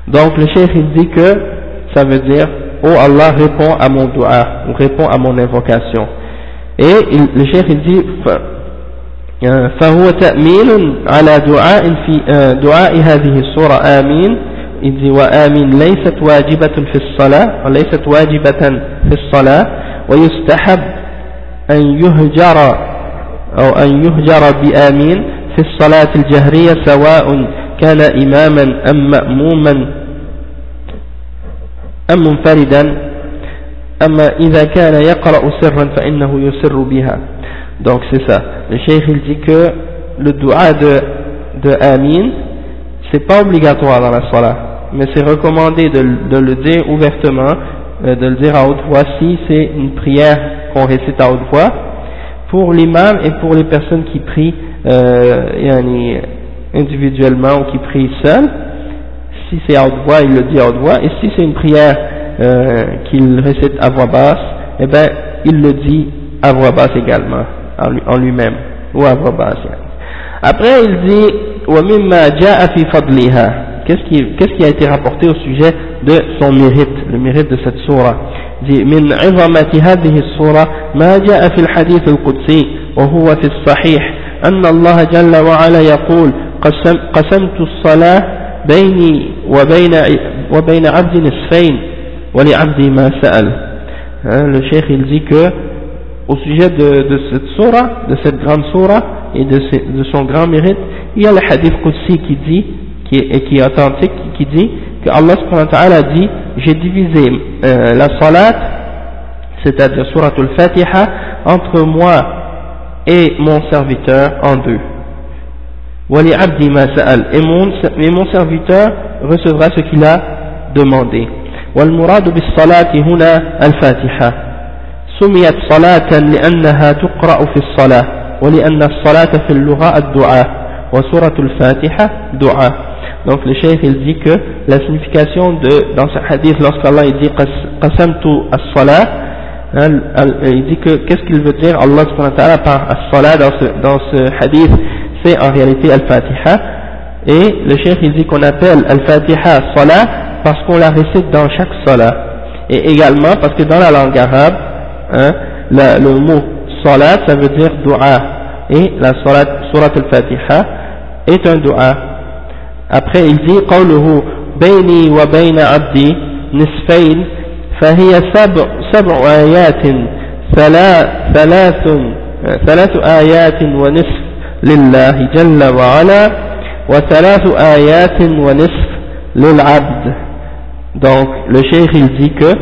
Donc le cheikh il dit que ça veut dire Oh Allah, réponds à mon dua ou réponds à mon invocation. Et il, le cheikh il dit فهو تأمين على دعاء في دعاء هذه السورة آمين إذ وآمين ليست واجبة في الصلاة وليست واجبة في الصلاة ويستحب أن يهجر أو أن يهجر بآمين في الصلاة الجهرية سواء كان إماما أم مأموما أم منفردا. أما إذا كان يقرأ سرا فإنه يسر بها. دونك سيسا الشيخ الجيكو للدعاء d'Amin, c'est pas obligatoire dans la salah, mais c'est recommandé de, de le dire ouvertement euh, de le dire à haute voix si c'est une prière qu'on récite à haute voix, pour l'imam et pour les personnes qui prient euh, individuellement ou qui prient seuls. Si c'est à haute voix, il le dit à haute voix, et si c'est une prière euh, qu'il récite à voix basse, eh ben il le dit à voix basse également en lui-même ou à voix basse après il dit qu'est-ce qu'est-ce qui a été rapporté au sujet de son mérite le mérite de cette surah dit من عظمة هذه السورة ما جاء في الحديث القدسي وهو في الصحيح أن الله جل وعلا يقول قسم قسمت الصلاة بيني وبين وبين عبد نصفين ولعبدي ما سأل le cheikh il dit que au sujet de, de cette surah, de cette grande surah et de, de, son grand mérite, il y a le hadith Qudsi qui dit, qui est, qui est authentique, qui dit que Allah a dit j'ai divisé euh, la salat, c'est-à-dire surah al-Fatiha, entre moi et mon serviteur en deux. Et mon, et mon serviteur recevra ce qu'il a demandé. والمراد بالصلاة هنا الفاتحة سميت صلاة لأنها تقرأ في الصلاة ولأن الصلاة في اللغة الدعاء وسورة الفاتحة دعاء donc le cheikh il dit que la signification de dans ce hadith lorsqu'Allah il dit qasamtu as-salah hein, il dit que qu'est-ce qu'il veut dire? Allah subhanahu wa ta'ala par as-salah dans ce, dans ce hadith c'est en réalité al-fatiha. Et le cheikh il dit qu'on appelle al-fatiha salah parce qu'on la récite dans chaque salah. Et également parce que dans la langue arabe hein, la, le mot salat ça veut dire dua. Et la salat, surat al-fatiha est un dua après il dit قوله بيني وبين عبدي نصفين فهي سبع, سبع آيات ثلاث ثلاث آيات ونصف لله جل وعلا وثلاث آيات ونصف للعبد donc le cheikh il dit que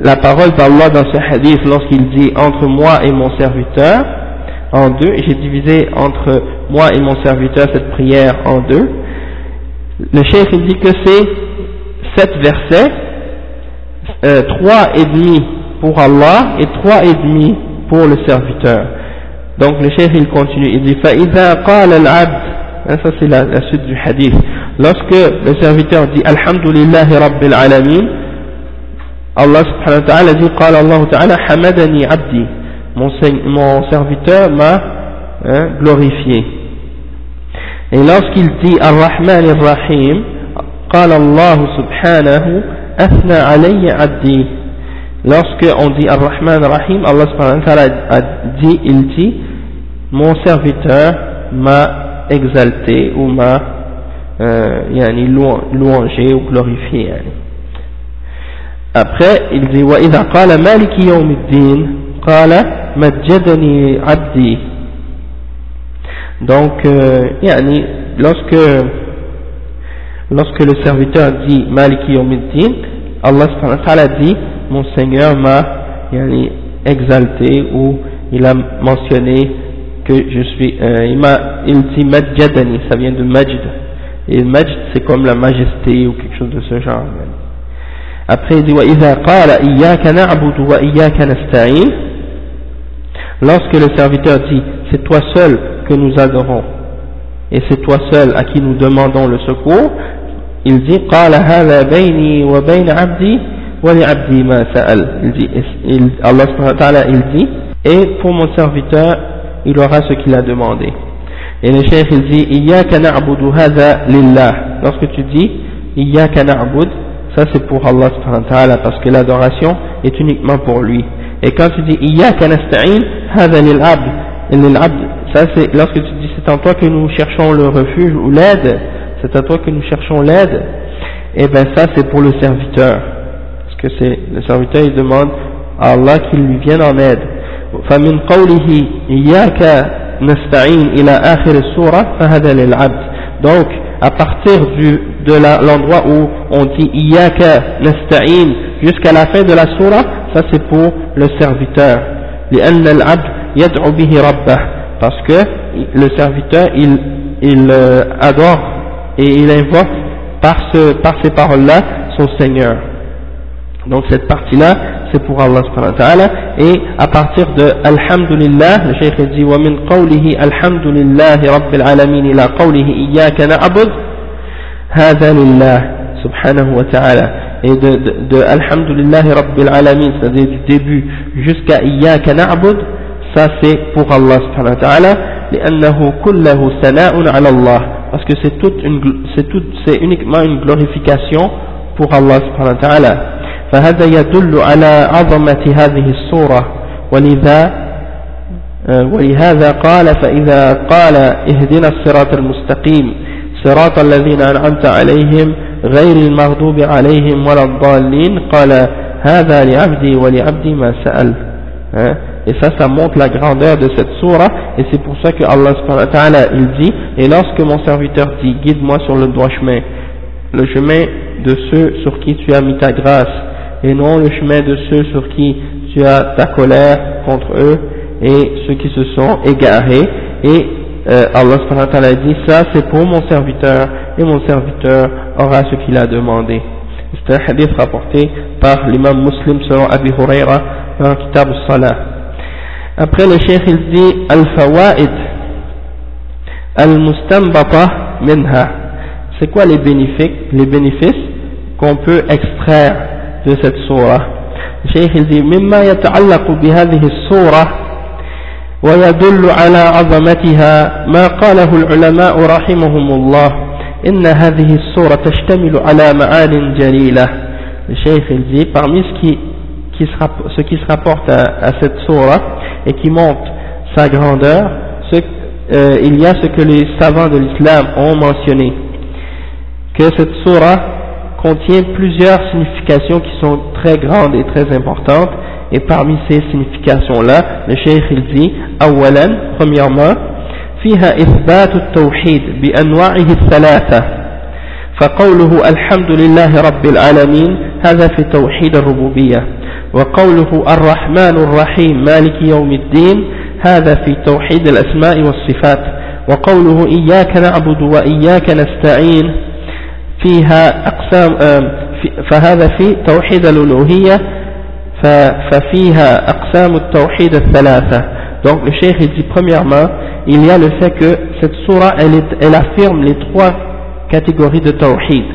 la parole d'Allah dans ce hadith lorsqu'il dit entre moi et mon serviteur en deux, j'ai divisé entre moi et mon serviteur cette prière en deux. Le chef dit que c'est sept versets, euh, trois et demi pour Allah et trois et demi pour le serviteur. Donc le chef il continue, il dit فَإِذَا قَالَ الْعَبْدِ hein, ça c'est la, la, suite du hadith. Lorsque le serviteur dit Alhamdulillahi Rabbil Alamin, Allah subhanahu wa ta'ala dit قال Allah ta'ala hamadani abdi mon, mon serviteur m'a hein, glorifié et lorsqu'il dit Ar-Rahman Ar-Rahim قال الله سبحانه أثنى علي عبدي lorsque on dit Ar-Rahman Ar-Rahim Allah subhanahu wa ta'ala a dit il dit mon serviteur m'a exalté ou m'a euh, yani, louangé ou glorifié yani. Après, il dit وإذا قال مالك يوم الدين قال مجدني عبدي Donc, euh, yani, lorsque, lorsque le serviteur dit Maliki Yomiddin, Allah subhanahu wa ta'ala dit Mon Seigneur m'a yani, exalté ou il a mentionné que je suis. Euh, il, m'a, il dit Majadani, ça vient de Majd. Et Majd, c'est comme la majesté ou quelque chose de ce genre. Après il dit وإذا قال إياك نعبد وإياك نستعين lorsque le serviteur dit c'est toi seul que nous adorons et c'est toi seul à qui nous demandons le secours il dit قال هذا بيني وبين عبدي ولعبدي ما سأل il dit il, Allah il dit et pour mon serviteur il aura ce qu'il a demandé et le cheikh il dit إياك نعبد هذا لله lorsque tu dis إياك نعبد ça c'est pour Allah parce que l'adoration est uniquement pour lui et quand tu dis Iyaka nasta'in, hada lil-abd, ça c'est lorsque tu dis c'est en toi que nous cherchons le refuge ou l'aide, c'est à toi que nous cherchons l'aide, et eh bien ça c'est pour le serviteur. Parce que c'est le serviteur il demande à Allah qu'il lui vienne en aide. فمن قوله إياك نستعين إلى آخر السورة فهذا للعبد donc à partir du, de l'endroit où on dit Iyaka nasta'in jusqu'à la fin de la surah, ça c'est pour le serviteur. Parce que le serviteur, il, il euh, adore et il invoque par, ce, par ces paroles-là son Seigneur. Donc cette partie-là, c'est pour Allah subhanahu wa ta'ala. Et à partir de Alhamdulillah, le Cheikh dit وَمِن قَوْلِهِ الْحَمْدُ لِلَّهِ رَبِّ الْعَالَمِينَ إِلَى قَوْلِهِ إِيَّاكَ نَعْبُدُ هَذَا لِلَّهِ subhanahu wa ta'ala. Et de, de, de Alhamdulillahi Rabbil Alamin, c'est-à-dire du début jusqu'à Iyyaka na'bud, ça c'est pour Allah subhanahu wa ta'ala. لأنه كله ثناء على الله. Parce que c'est toute une c'est tout c'est uniquement une glorification pour Allah subhanahu wa ta'ala. فهذا يدل على عظمة هذه الصورة. ولذا ولهذا قال فإذا قال اهدنا الصراط المستقيم. صراط الذين أنعمت عليهم غير المغضوب عليهم ولا الضالين. قال هذا لعبدي ولعبدي ما سأل et ça, ça montre la grandeur de cette surah, et c'est pour ça que Allah subhanahu il dit, et lorsque mon serviteur dit, guide-moi sur le droit chemin, le chemin de ceux sur qui tu as mis ta grâce, et non le chemin de ceux sur qui tu as ta colère contre eux et ceux qui se sont égarés. Et euh, Allah dit ça c'est pour mon serviteur et mon serviteur aura ce qu'il a demandé. C'est un hadith rapporté par l'imam muslim selon Abi Huraira dans Kitab al-Salah. Après le cheikh il dit Al-Fawaid Al-Mustanbata Minha. C'est quoi les bénéfices, les bénéfices qu'on peut extraire de cette surah. الشيخ يقول مما يتعلق بهذه السورة ويدل على عظمتها ما قاله العلماء رحمهم الله إن هذه السورة تشتمل على معان جليلة الشيخ dit parmi ce qui, qui se, ce qui se rapporte à, à cette surah et qui montre sa grandeur ce, euh, il y a ce que les savants de l'islam ont mentionné que cette surah contient plusieurs significations qui sont très grandes et très importantes et parmi ces significations-là le cheikh il dit أولا premièrement فيها إثبات التوحيد بأنواعه الثلاثة فقوله الحمد لله رب العالمين هذا في توحيد الربوبية. وقوله الرحمن الرحيم مالك يوم الدين هذا في توحيد الأسماء والصفات. وقوله إياك نعبد وإياك نستعين فيها أقسام فهذا في توحيد الألوهية ففيها أقسام التوحيد الثلاثة. Donc le cheikh il dit premièrement il y a le fait que cette surah elle, elle affirme les trois catégories de tawhid.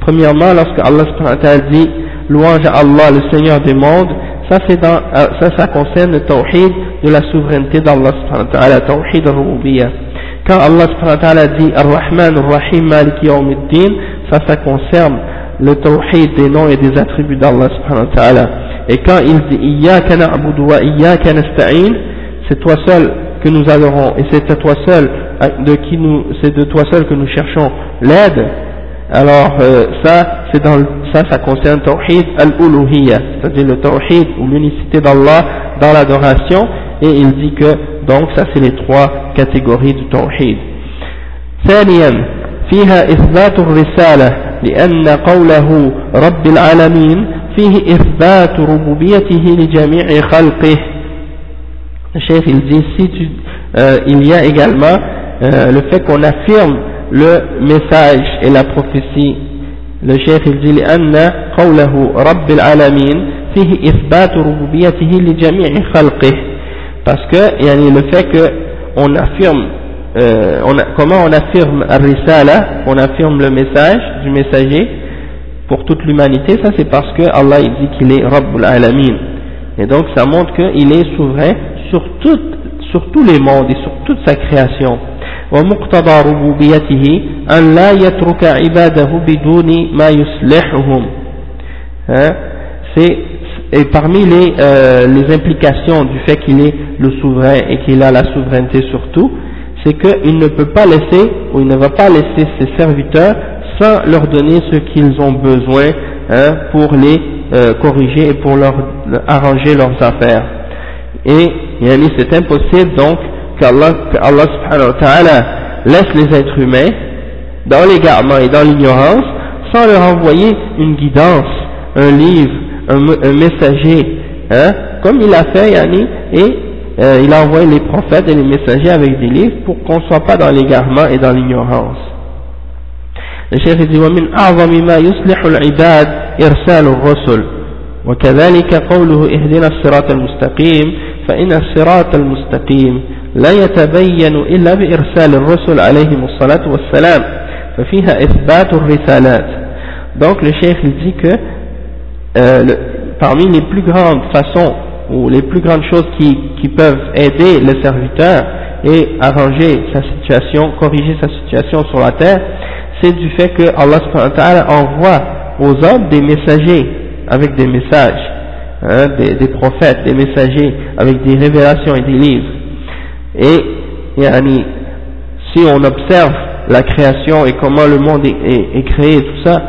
Premièrement lorsque Allah dit louange à Allah le Seigneur des mondes ça dans euh, ça ça concerne le tawhid de la souveraineté d'Allah ta'ala tawhid al-rububiyyah quand Allah ta'ala dit Ar-Rahman Ar-Rahim Malik Yawmiddin ça, ça concerne le tawhid des noms et des attributs d'Allah ta'ala. Et quand il dit Iyaka na'budu wa Iyaka nasta'in, c'est toi seul que nous adorons et c'est à toi seul de qui nous c'est de toi seul que nous cherchons l'aide. Alors euh, ça c'est dans ça ça concerne tawhid al-uluhiyya, c'est-à-dire le tawhid ou l'unicité d'Allah dans l'adoration et il dit que donc ça c'est les trois catégories du tawhid. فيها إثبات الرسالة لأن قوله رب العالمين فيه إثبات ربوبيته لجميع خلقه الشيخ il dit si tu, euh, il y a également euh, le fait qu'on affirme le message et la prophétie le cheikh il dit لأن قوله رب العالمين فيه إثبات ربوبيته لجميع خلقه parce que yani, le fait que on affirme euh, on a, comment on affirme al-risala on affirme le message du messager pour toute l'humanité ça c'est parce que Allah il dit qu'il est Rabbul Alamin et donc ça montre qu'il est souverain sur, tout, sur tous les mondes et sur toute sa création ومقتضى ربوبيته أن لا يترك عباده بدون ما يصلحهم hein? c'est et parmi les, euh, les implications du fait qu'il est le souverain et qu'il a la souveraineté sur tout, c'est qu'il ne peut pas laisser, ou il ne va pas laisser ses serviteurs sans leur donner ce qu'ils ont besoin hein, pour les euh, corriger et pour leur arranger leurs affaires. Et c'est impossible donc qu'Allah Allah subhanahu wa ta'ala laisse les êtres humains dans l'égarement et dans l'ignorance sans leur envoyer une guidance, un livre, un, messager, hein, comme il a fait Yani, et euh, il a envoyé les prophètes et les messagers avec des livres pour qu'on ne soit pas dans l'égarement et dans l'ignorance. Le chef dit ومن أعظم ما يصلح العباد إرسال الرسل وكذلك قوله اهدنا الصراط المستقيم فإن الصراط المستقيم لا يتبين إلا بإرسال الرسل عليهم الصلاة والسلام ففيها إثبات الرسالات donc le chef dit que euh, le, parmi les plus grandes façons ou les plus grandes choses qui, qui peuvent aider le serviteur et arranger sa situation, corriger sa situation sur la terre, c'est du fait que Allah envoie aux hommes des messagers avec des messages, hein, des, des, prophètes, des messagers avec des révélations et des livres. Et yani, si on observe la création et comment le monde est, créé et tout ça,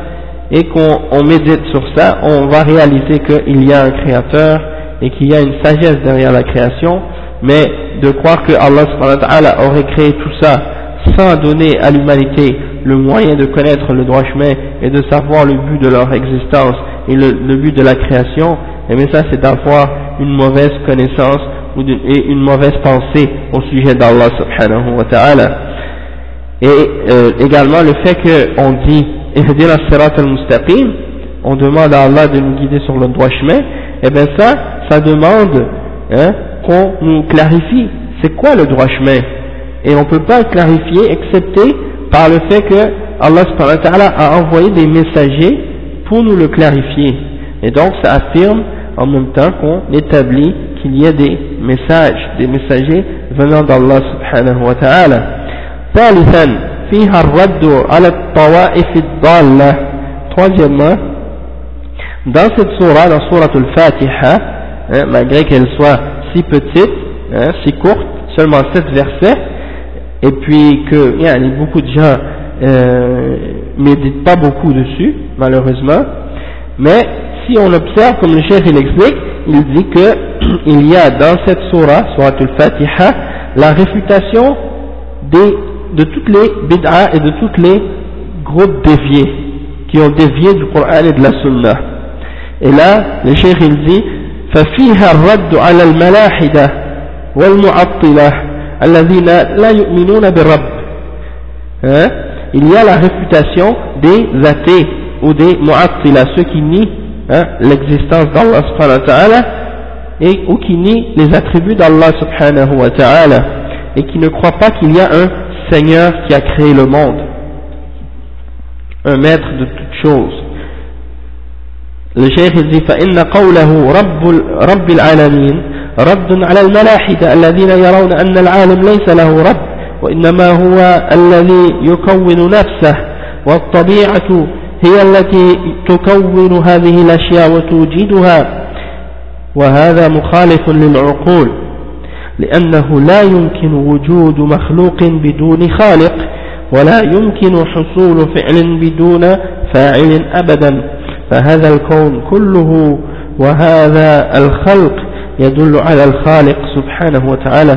et qu'on médite sur ça, on va réaliser qu'il y a un créateur et qu'il y a une sagesse derrière la création, mais de croire que Allah aurait créé tout ça sans donner à l'humanité le moyen de connaître le droit chemin et de savoir le but de leur existence et le, but de la création, et eh bien ça c'est d'avoir une mauvaise connaissance ou et une mauvaise pensée au sujet d'Allah subhanahu wa ta'ala. Et euh, également le fait qu'on dit al-mustaqim, on demande à Allah de nous guider sur le droit chemin, et eh bien ça, ça demande hein, qu'on nous clarifie c'est quoi le droit chemin. Et on ne peut pas clarifier excepté par le fait que Allah a envoyé des messagers pour nous le clarifier. Et donc ça affirme en même temps qu'on établit qu'il y a des messages, des messagers venant d'Allah subhanahu wa ta'ala. فيها الرد على الطوائف الضالة troisièmement dans cette surah, la surah al-Fatiha hein, malgré qu'elle soit si petite hein, si courte seulement sept versets et puis que il y a beaucoup de gens euh, méditent pas beaucoup dessus malheureusement mais si on observe comme le chef il explique il dit que il y a dans cette surah, surah al-Fatiha la réfutation des de toutes les bid'a et de toutes les groupes déviés qui ont dévié du Coran et de la Sunna. Et là, le cheikh il dit ففيها الرد على الملاحدة والمعطلة الذين لا يؤمنون بالرب hein? il y a la réfutation des athées ou des mu'attila ceux qui nient hein, l'existence d'Allah subhanahu wa ta'ala et ou qui nient les attributs d'Allah subhanahu wa ta'ala et qui ne croient pas qu'il y a un Seigneur qui a créé le monde, un maître de toutes choses. Le cheikh dit فإن قوله رب, رب العالمين رد على الملاحدة الذين يرون أن العالم ليس له رب وإنما هو الذي يكون نفسه والطبيعة هي التي تكون هذه الأشياء وتوجدها وهذا مخالف للعقول لأنه لا يمكن وجود مخلوق بدون خالق ولا يمكن حصول فعل بدون فاعل أبدا. فهذا الكون كله وهذا الخلق يدل على الخالق سبحانه وتعالى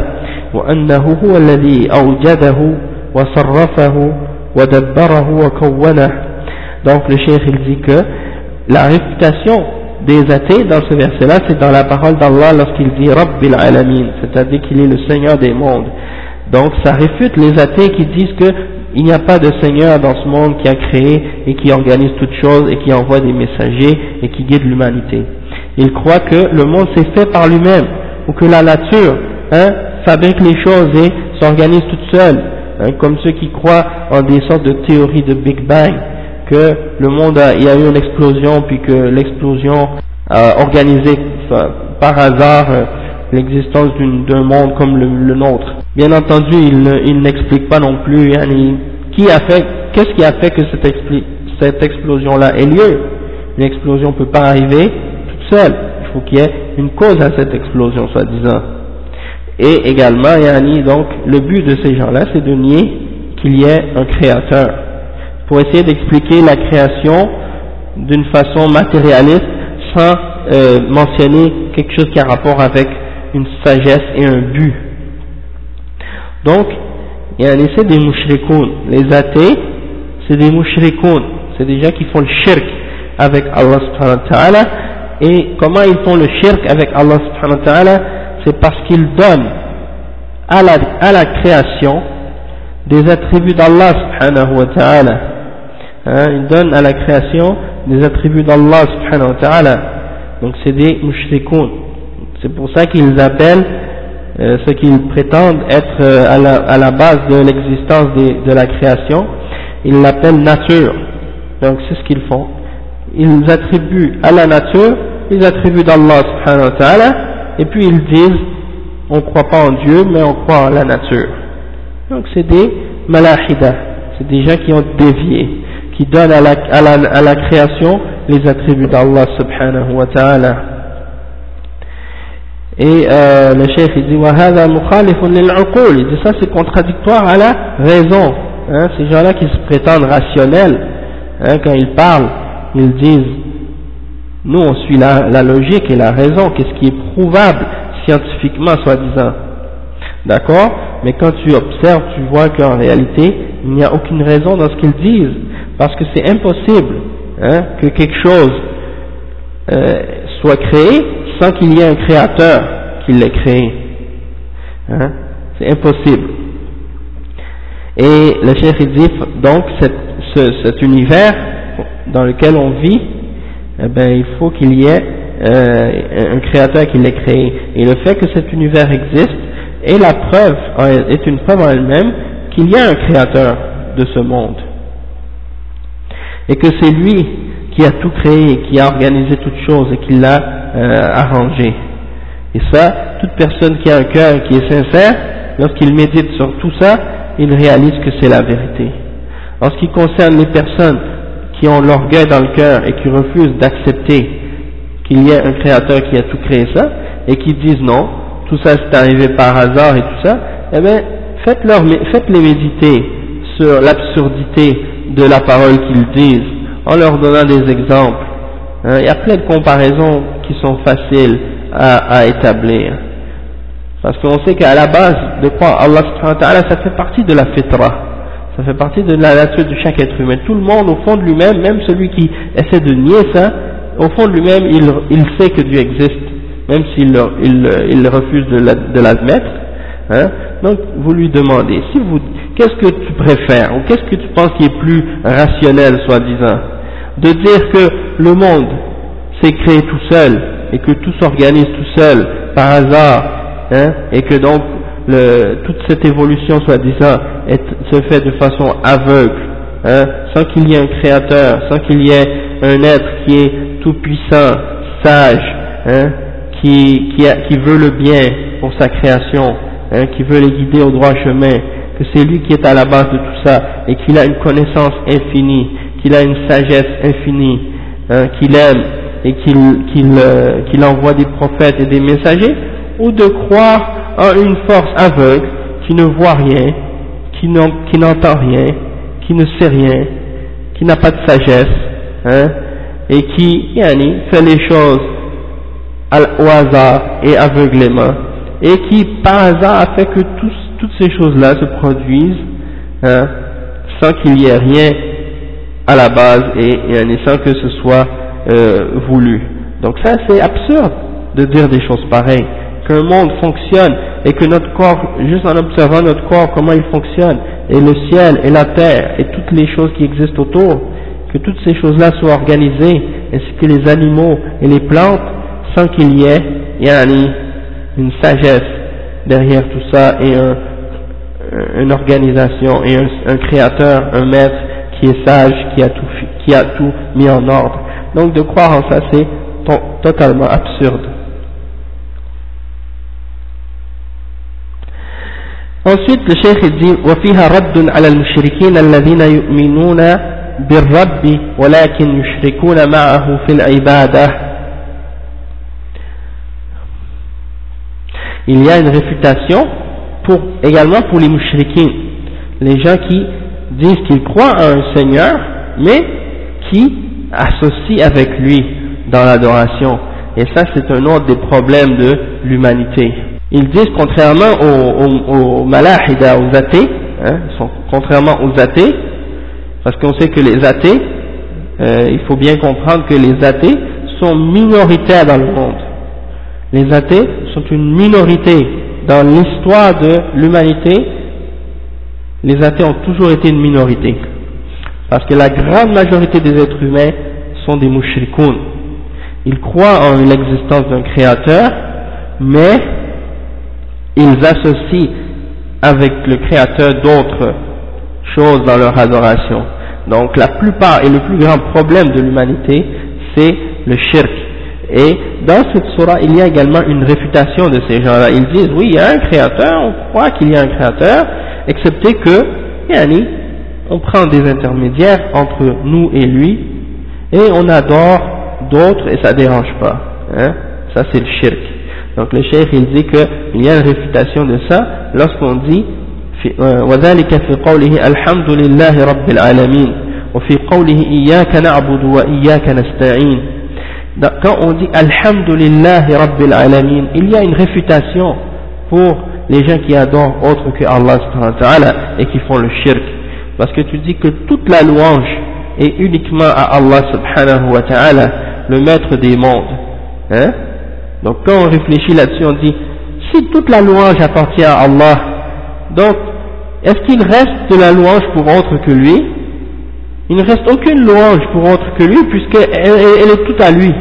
وأنه هو الذي أوجده وصرفه ودبره وكونه. Donc le cheikh il dit que la réputation des athées dans ce verset-là, c'est dans la parole d'Allah lorsqu'il dit Rabbil Alamin, c'est-à-dire qu'il est le Seigneur des mondes. Donc ça réfute les athées qui disent qu'il n'y a pas de Seigneur dans ce monde qui a créé et qui organise toutes choses et qui envoie des messagers et qui guide l'humanité. Ils croient que le monde s'est fait par lui-même ou que la nature hein, fabriquent les choses et s'organisent toutes seules, hein, comme ceux qui croient en des sortes de théories de Big Bang, que le monde a, il y a eu une explosion, puis que l'explosion a organisé par hasard euh, l'existence d'un monde comme le, nôtre. Bien entendu, il, n'explique pas non plus qui a fait, qu'est-ce qui a fait que cette, cette explosion-là ait lieu. Une explosion ne peut pas arriver toute seule. Il faut qu'il y ait une cause à cette explosion, soi-disant. Et également, yani, donc, le but de ces gens-là, c'est de nier qu'il y ait un créateur. Pour essayer d'expliquer la création d'une façon matérialiste sans euh, mentionner quelque chose qui a rapport avec une sagesse et un but. Donc, il y a un essai des. Les athées, c'est des mouchrikoun. C'est des gens qui font le shirk avec Allah subhanahu wa ta'ala. Et comment ils font le shirk avec Allah subhanahu wa ta'ala? C'est parce qu'ils donnent à la, à la création des attributs d'Allah subhanahu wa ta'ala. Hein, ils donnent à la création des attributs d'Allah subhanahu wa ta'ala. Donc c'est des mushrikoun. C'est pour ça qu'ils appellent euh, ce qu'ils prétendent être euh, à, la, à, la, base de l'existence de la création, ils l'appellent nature. Donc c'est ce qu'ils font. Ils attribuent à la nature, ils attribuent d'Allah subhanahu wa ta'ala, et puis ils disent, on ne croit pas en Dieu, mais on croit en la nature. Donc c'est des malahida, c'est des gens qui ont dévié, qui donne à la, création les attributs d'Allah subhanahu wa ta'ala. Et euh, le chef il dit, il dit ça c'est contradictoire à la raison. Hein, ces gens-là qui se prétendent rationnels, hein, quand ils parlent, ils disent, nous on suit la, la logique et la raison, qu'est-ce qui est prouvable scientifiquement soi-disant? D'accord? Mais quand tu observes, tu vois qu'en réalité, il n'y a aucune raison dans ce qu'ils disent parce que c'est impossible hein, que quelque chose euh, soit créé sans qu'il y ait un créateur qui l'ait créé. Hein? C'est impossible. Et le chef dit, donc, cet univers dans lequel on vit, eh ben, il faut qu'il y ait euh, un créateur qui l'ait créé. Et le fait que cet univers existe est la preuve, est une preuve en elle-même qu'il y a un créateur de ce monde. Et que c'est lui qui a tout créé, qui a organisé toutes choses et qui l'a euh, arrangé. Et ça, toute personne qui a un cœur qui est sincère, lorsqu'il médite sur tout ça, il réalise que c'est la vérité. En ce qui concerne les personnes qui ont l'orgueil dans le cœur et qui refusent d'accepter qu'il y ait un créateur qui a tout créé ça, et qui disent non, tout ça c'est arrivé par hasard et tout ça, eh bien, faites-les méditer sur l'absurdité de la parole qu'ils disent, en leur donnant des exemples. Hein, il y a plein de comparaisons qui sont faciles à, établir. Parce qu'on sait qu'à la base de quoi Allah ça fait partie de la fitra. Ça fait partie de la nature de chaque être humain. Tout le monde, au fond de lui-même, même celui qui essaie de nier ça, au fond de lui-même, il, il, sait que Dieu existe, même s'il il, il refuse de l'admettre. Hein? Donc, vous lui demandez, si vous, qu'est-ce que tu préfères, ou qu'est-ce que tu penses qui est plus rationnel, soi-disant? De dire que le monde s'est créé tout seul et que tout s'organise tout seul par hasard hein, et que donc le, toute cette évolution soi-disant se fait de façon aveugle hein, sans qu'il y ait un créateur, sans qu'il y ait un être qui est tout puissant, sage, qui veut le bien pour sa création, hein, qui veut les guider au droit chemin, que c'est lui qui est à la base de tout ça et qu'il a une connaissance infinie qu'il a une sagesse infinie, hein, qu'il aime et euh, qu'il envoie des prophètes et des messagers, ou de croire en une force aveugle qui ne voit rien, qui n'entend rien, qui ne sait rien, qui n'a pas de sagesse, hein, et qui yani, fait les choses au hasard et aveuglément, et qui par hasard a fait que toutes ces choses-là se produisent hein, sans qu'il y ait rien à la base et, et sans que ce soit euh, voulu. Donc ça c'est absurde de dire des choses pareilles, qu'un monde fonctionne et que notre corps, juste en observant notre corps, comment il fonctionne, et le ciel et la terre et toutes les choses qui existent autour, que toutes ces choses-là soient organisées, ainsi que les animaux et les plantes, sans qu'il y ait yani, une sagesse derrière tout ça et un, une organisation et un, créateur, un maître qui est sage, qui a tout, qui a tout mis en ordre. Donc de croire en ça, c'est totalement absurde. Ensuite, le cheikh dit وفيها رد على المشركين الذين يؤمنون بالرب ولكن يشركون معه في العبادة Il y a une réfutation également pour les mouchriquins, les gens qui disent qu'ils croient à un Seigneur, mais qui associent avec lui dans l'adoration. Et ça, c'est un autre des problèmes de l'humanité. Ils disent, contrairement aux, aux, aux malahida, aux athées, hein, contrairement aux athées, parce qu'on sait que les athées, euh, il faut bien comprendre que les athées sont minoritaires dans le monde. Les athées sont une minorité dans l'histoire de l'humanité, les athées ont toujours été une minorité. Parce que la grande majorité des êtres humains sont des mouchrikoun. Ils croient en l'existence d'un créateur, mais ils associent avec le créateur d'autres choses dans leur adoration. Donc la plupart et le plus grand problème de l'humanité, c'est le shirk. Et dans cette surah, il y a également une réfutation de ces gens-là. Ils disent, oui, il y a un créateur, on croit qu'il y a un créateur, excepté que, yani, on prend des intermédiaires entre nous et lui, et on adore d'autres et ça dérange pas. Hein. Ça c'est le shirk. Donc le cheikh il dit qu'il y a une réfutation de ça lorsqu'on dit وذلك في قوله الحمد لله رب العالمين وفي قوله إياك نعبد وإياك نستعين quand on dit Alhamdulillah Rabbil Alamin, il y a une réfutation pour les gens qui adorent autre que Allah et qui font le shirk. Parce que tu dis que toute la louange est uniquement à Allah subhanahu wa ta'ala, le maître des mondes. Hein? Donc quand on réfléchit là-dessus, on dit, si toute la louange appartient à Allah, donc est-ce qu'il reste de la louange pour autre que lui? Il ne reste aucune louange pour autre que lui, puisqu'elle elle est toute à lui.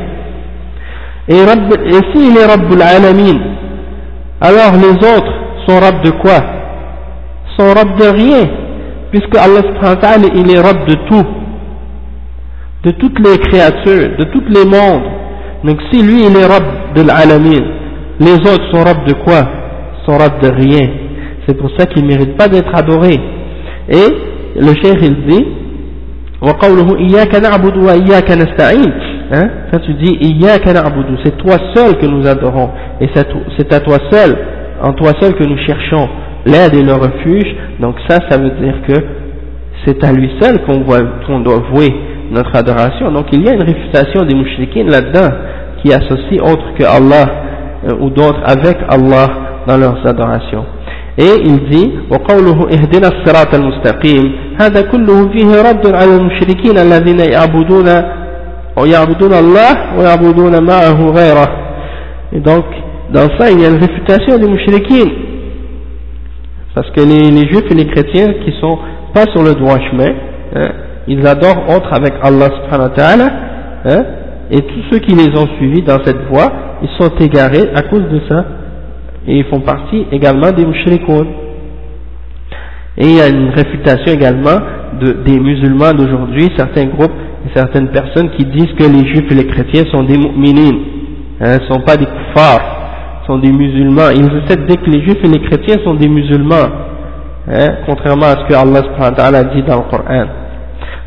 Et, et s'il est Rabbul Alamin, alors les autres sont Rabb de quoi? Sont Rabb de rien, puisque Allah il est Rabb de tout, de toutes les créatures, de tous les mondes. Donc si lui il est Rabb de l'Alamin, les autres sont Rabb de quoi? Sont Rabb de rien. C'est pour ça qu'ils ne méritent pas d'être adorés. Et le cheikh il dit, وقوله إياك نعبد وإياك نستعين hein, quand tu dis إياك نعبد c'est toi seul que nous adorons et c'est à toi seul en toi seul que nous cherchons l'aide et le refuge donc ça ça veut dire que c'est à lui seul qu'on qu doit vouer notre adoration donc il y a une réfutation des mouchriquines là-dedans qui associent autre que Allah euh, ou d'autres avec Allah dans leurs adorations et il dit وقوله اهدنا الصراط المستقيم هذا كله فيه رد على المشركين الذين يعبدون ويعبدون الله ويعبدون معه غيره et donc dans ça il y a une réfutation des mouchriquins parce que les, les juifs et les chrétiens qui sont pas sur le droit chemin hein, ils adorent autre avec Allah subhanahu wa ta'ala hein, et tous ceux qui les ont suivis dans cette voie ils sont égarés à cause de ça et ils font partie également des mushrikoun. Et il y a une réfutation également de, des musulmans d'aujourd'hui, certains groupes et certaines personnes qui disent que les juifs et les chrétiens sont des mu'minines, hein, ne sont pas des kuffars, sont des musulmans. Ils essaient de dire que les juifs et les chrétiens sont des musulmans, hein, contrairement à ce que Allah a dit dans le Coran.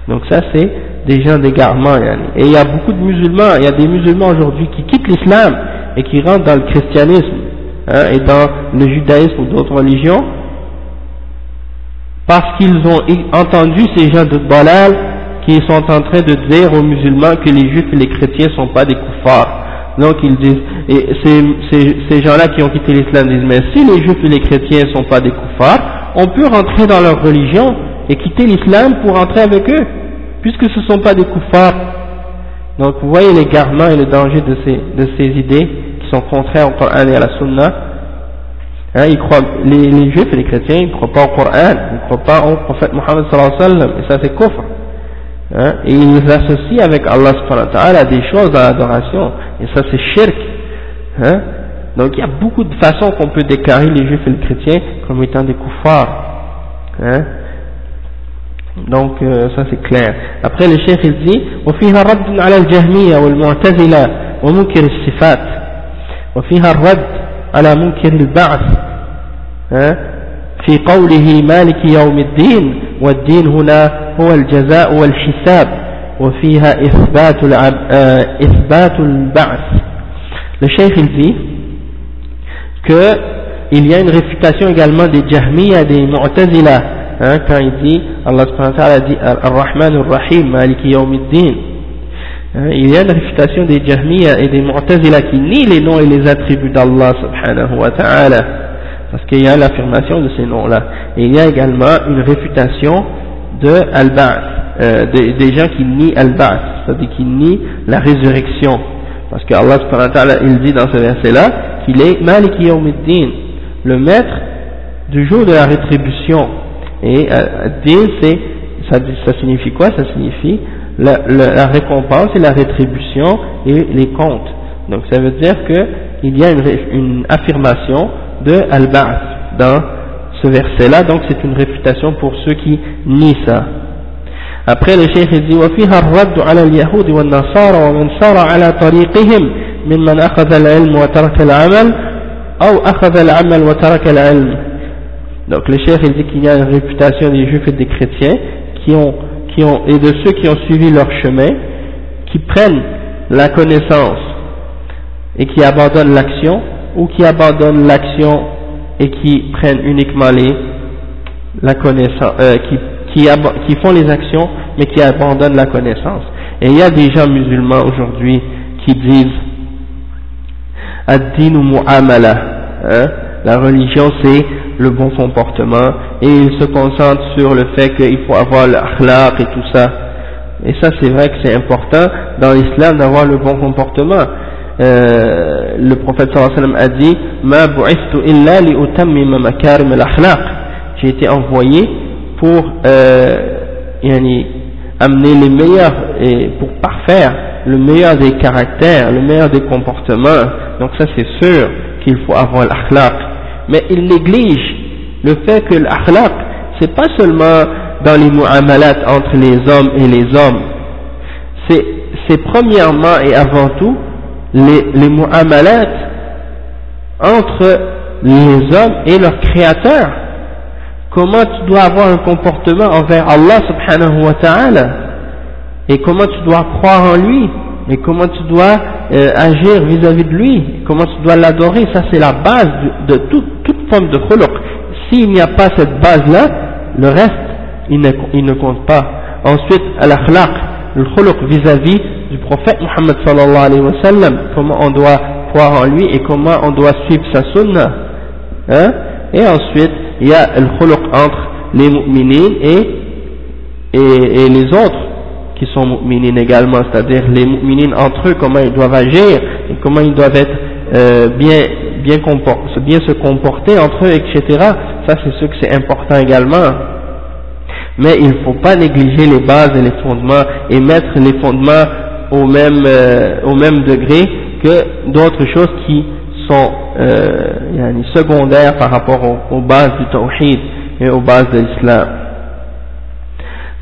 Donc ça c'est des gens d'égarement. Et il y a beaucoup de musulmans, il y a des musulmans aujourd'hui qui quittent l'islam et qui rentrent dans le christianisme hein, et dans le judaïsme ou d'autres religions, parce qu'ils ont entendu ces gens de Balal qui sont en train de dire aux musulmans que les juifs et les chrétiens ne sont pas des koufars. Donc ils disent, et ces, gens-là qui ont quitté l'islam disent, mais si les juifs et les chrétiens ne sont pas des koufars, on peut rentrer dans leur religion et quitter l'islam pour rentrer avec eux, puisque ce ne sont pas des koufars. Donc vous voyez l'égarement et le danger de ces idées sont contraires au Coran et à la Sunna. Hein, ils croient, les, les, juifs et les chrétiens ils ne croient pas au Coran, ils ne croient pas au prophète Mohammed sallallahu alayhi wa sallam, et ça c'est kufr. Hein, et ils associent avec Allah subhanahu wa ta'ala des choses dans l'adoration, et ça c'est shirk. Hein, Donc il y a beaucoup de façons qu'on peut déclarer les juifs et les chrétiens comme étant des koufars. Hein donc euh, ça c'est clair. Après le chef il dit وفيها رد على الجهمية والمعتزلة ومنكر الصفات وفيها الرد على منكر البعث في قوله مالك يوم الدين والدين هنا هو الجزاء والحساب وفيها إثبات, إثبات البعث le cheikh il que il y a une réfutation également des Jahmiya, des Mu'tazila, hein, quand il dit, Allah subhanahu wa ta'ala dit Ar-Rahman Ar-Rahim, Maliki Yawmiddin. Hein, il y a une réfutation des Jahmiya et des Mu'tazila qui nient les noms et les attributs d'Allah subhanahu wa ta'ala. Parce qu'il y a l'affirmation de ces noms-là. Et il y a également une réfutation de Al-Ba'ath, euh, des, gens qui nient Al-Ba'ath, c'est-à-dire qui nient la résurrection. Parce que Allah subhanahu wa ta'ala, il dit dans ce verset-là qu'il est Maliki Yawmiddin, le maître du jour de la rétribution. Et euh, din, c'est, ça, signifie quoi? Ça signifie la, la, récompense et la rétribution et les comptes. Donc ça veut dire qu'il y a une, une affirmation de Al-Ba'ath dans ce verset-là, donc c'est une réfutation pour ceux qui nient ça. Après le cheikh il dit وفيها الرد على اليهود والنصارى ومن سار على طريقهم ممن أخذ العلم وترك العمل أو أخذ العمل وترك العلم donc le cheikh il dit qu'il y a une réputation des juifs et des chrétiens qui ont, qui et de ceux qui ont suivi leur chemin qui prennent la connaissance et qui abandonnent l'action ou qui abandonnent l'action et qui prennent uniquement les, la connaissance, euh, qui qui, font les actions mais qui abandonnent la connaissance. Et il y a des gens musulmans aujourd'hui qui disent Ad-din mu'amala, hein, la religion c'est le bon comportement et ils se concentrent sur le fait qu'il faut avoir l'akhlaq et tout ça. Et ça c'est vrai que c'est important dans l'islam d'avoir le bon comportement. Euh, le prophète sallallahu a dit Ma bu'istu illa li. J'ai été envoyé pour euh, amener les meilleurs et pour parfaire le meilleur des caractères, le meilleur des comportements. Donc ça c'est sûr qu'il faut avoir l'akhlaq. Mais il néglige le fait que l'akhlaq, c'est pas seulement dans les mu'amalat entre les hommes et les hommes. C'est premièrement et avant tout les, les mu'amalat entre les hommes et leur créateur comment tu dois avoir un comportement envers Allah subhanahu wa ta'ala et comment tu dois croire en lui? Et comment tu dois euh, agir vis-à-vis de lui, comment tu dois l'adorer, ça c'est la base de, toute, forme de khuluq. S'il n'y a pas cette base-là, le reste, il ne, il ne compte pas. Ensuite, al-akhlaq, le khuluq vis-à-vis du prophète Muhammad sallallahu alayhi wa sallam, comment on doit croire en lui et comment on doit suivre sa sunnah. Hein? Et ensuite, il y a le khuluq entre les mu'minines et, et, les autres qui sont mu'minines également, c'est-à-dire les mu'minines entre eux, comment ils doivent agir et comment ils doivent être euh, bien, bien, bien se comporter entre eux, etc. Ça c'est ce que c'est important également. Mais il ne faut pas négliger les bases et les fondements et mettre les fondements au même, euh, au même degré que d'autres choses qui sont euh, secondaires par rapport aux, bases du tawhid et aux bases de l'islam.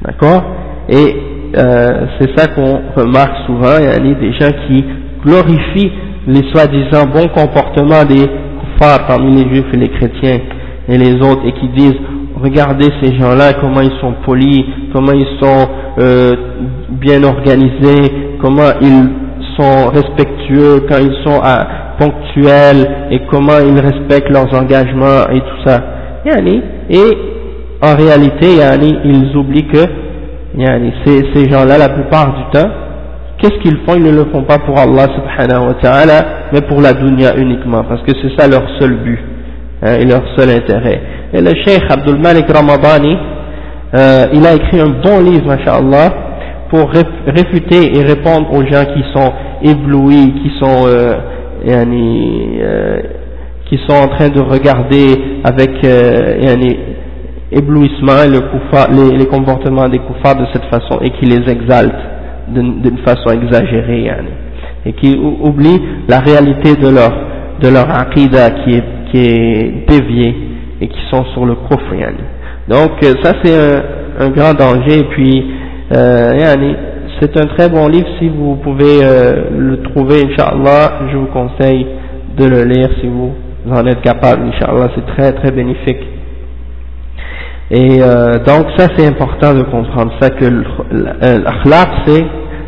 D'accord? Et euh, c'est ça qu'on remarque souvent, il y a des gens qui glorifient les soi-disant bons comportements des kuffars parmi les juifs et les chrétiens et les autres et qui disent regardez ces gens-là comment ils sont polis, comment ils sont euh, bien organisés, comment ils sont respectueux quand ils sont à, ponctuels et comment ils respectent leurs engagements et tout ça. Et en réalité, ils oublient que ces, ces gens-là, la plupart du temps, qu'est-ce qu'ils font? Ils ne le font pas pour Allah subhanahu wa ta'ala, mais pour la dunya uniquement, parce que c'est ça leur seul but hein, et leur seul intérêt. Et le cheikh Abdul Malik Ramadani, euh, il a écrit un bon livre, masha'Allah, pour réfuter et répondre aux gens qui sont éblouis, qui sont... Euh, euh, qui sont en train de regarder avec euh, éblouissement le les, comportements des koufars de cette façon et qui les exaltent d'une façon exagérée et qui oublient la réalité de leur de leur aqidah qui est, qui est déviée et qui sont sur le kufr donc euh, ça c'est un, grand danger. Et puis euh, c'est un très bon livre. Si vous pouvez euh, le trouver Inch'Allah je vous conseille de le lire si vous en êtes capable Inch'Allah. C'est très très bénéfique et euh, donc ça c'est important de comprendre ça que l'akhlaq c'est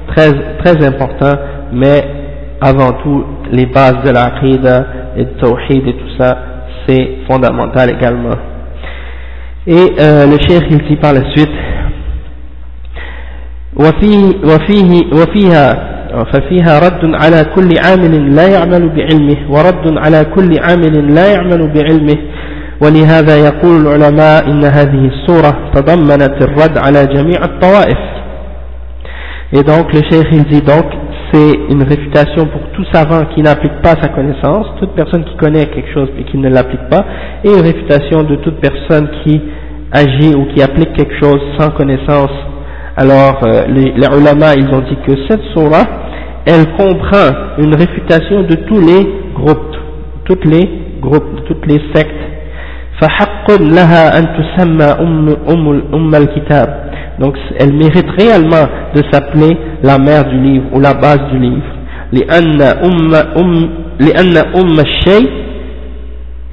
très, très important mais avant tout les bases de l'aqidah et de tawhid et tout ça c'est fondamental également et euh, le cheikh il dit par la suite وفيه وفيه وفيها ففيها رد على كل عامل لا يعمل بعلمه ورد على كل عامل لا يعمل بعلمه ولهذا يقول العلماء إن هذه السورة تضمنت الرد على جميع الطوائف Et donc le cheikh il dit donc c'est une réfutation pour tout savant qui n'applique pas sa connaissance, toute personne qui connaît quelque chose et qui ne l'applique pas, et une réfutation de toute personne qui agit ou qui applique quelque chose sans connaissance. Alors euh, les, les ulama ils ont dit que cette surah elle comprend une réfutation de tous les groupes, toutes les groupes, toutes les sectes فحق لها أن تسمى أم, أم, أم الكتاب donc elle mérite réellement de s'appeler la mère du livre ou la base du livre لأن أم, أم, لأن أم الشيء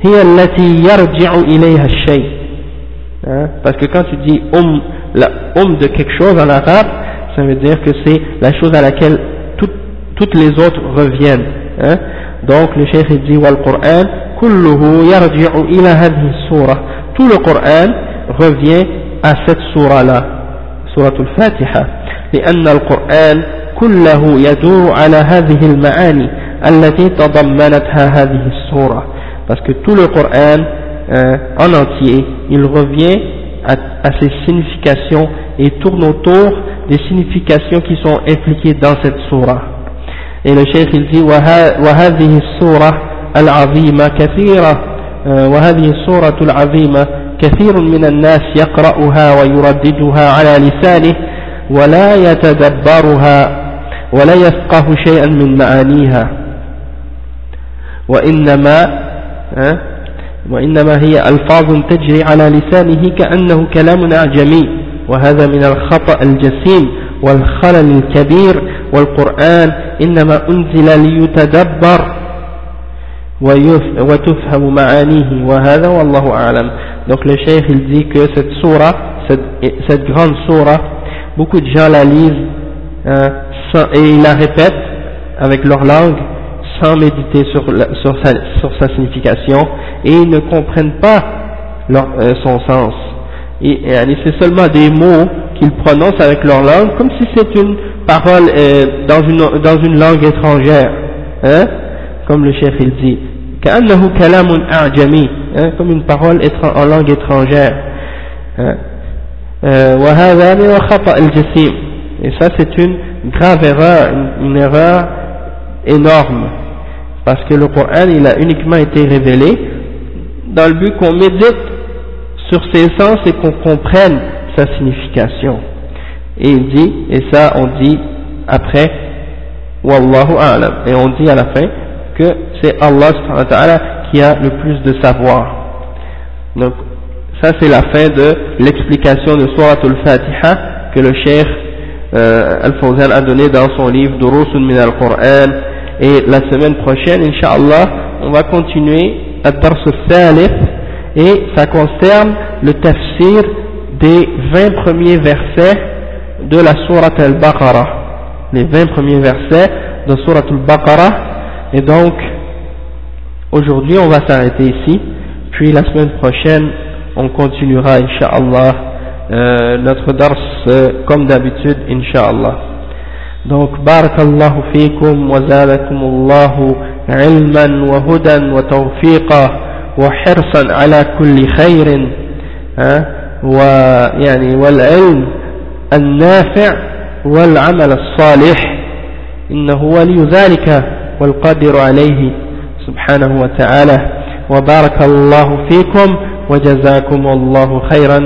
هي التي يرجع إليها الشيء hein? parce que quand tu dis um, la um de quelque chose en arabe ça veut dire que c'est la chose à laquelle tout, toutes les autres reviennent hein? donc le cheikh dit wal Qur'an كله يرجع إلى هذه السورة tout le Coran revient à cette surah là سورة الفاتحة لأن القرآن كله يدور على هذه المعاني التي تضمنتها هذه السورة parce que tout le Coran euh, en entier il revient à, à ces significations et tourne autour des significations qui sont impliquées dans cette surah et le cheikh il dit وهذه السورة العظيمة كثيرة آه، وهذه السورة العظيمة كثير من الناس يقرأها ويرددها على لسانه ولا يتدبرها ولا يفقه شيئا من معانيها. وإنما آه، وإنما هي ألفاظ تجري على لسانه كأنه كلام أعجمي وهذا من الخطأ الجسيم والخلل الكبير والقرآن إنما أنزل ليتدبر وتفهم معانيه وهذا والله أعلم donc le cheikh il dit que cette surah cette, cette grande surah beaucoup de gens la lisent hein, sans, et ils la répètent avec leur langue sans méditer sur, la, sur, sa, sur sa signification et ils ne comprennent pas leur, euh, son sens et, et c'est seulement des mots qu'ils prononcent avec leur langue comme si c'est une parole euh, dans, une, dans une langue étrangère hein, comme le chef il dit كأنه كلام أعجمي hein, comme une parole en langue étrangère hein. euh, وهذا من الخطأ الجسيم et ça c'est une grave erreur une, une erreur énorme parce que le Coran il a uniquement été révélé dans le but qu'on médite sur ses sens et qu'on comprenne sa signification et il dit et ça on dit après Wallahu a'lam et on dit à la fin que c'est Allah qui a le plus de savoir. Donc, ça c'est la fin de l'explication de Surah Al-Fatiha que le Cheikh euh, Al-Fawzan a donné dans son livre Durusun min al-Qur'an. Et la semaine prochaine, Inch'Allah, on va continuer à Dars al et ça concerne le tafsir des 20 premiers versets de la Surah Al-Baqarah. Les 20 premiers versets de Surah Al-Baqarah et donc, aujourd'hui, on va s'arrêter ici. Puis la semaine prochaine, on continuera, Inch'Allah, euh, notre dars euh, comme d'habitude, Inch'Allah. Donc, barakallahu fikum wa zadakumullahu ilman wa hudan wa tawfiqa hirsan ala kulli khayrin ويعني والعلم النافع والعمل الصالح إنه ولي ذلك والقادر عليه سبحانه وتعالى. وبارك الله فيكم وجزاكم الله خيرا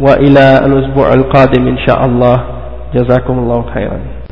وإلى الأسبوع القادم إن شاء الله. جزاكم الله خيرا.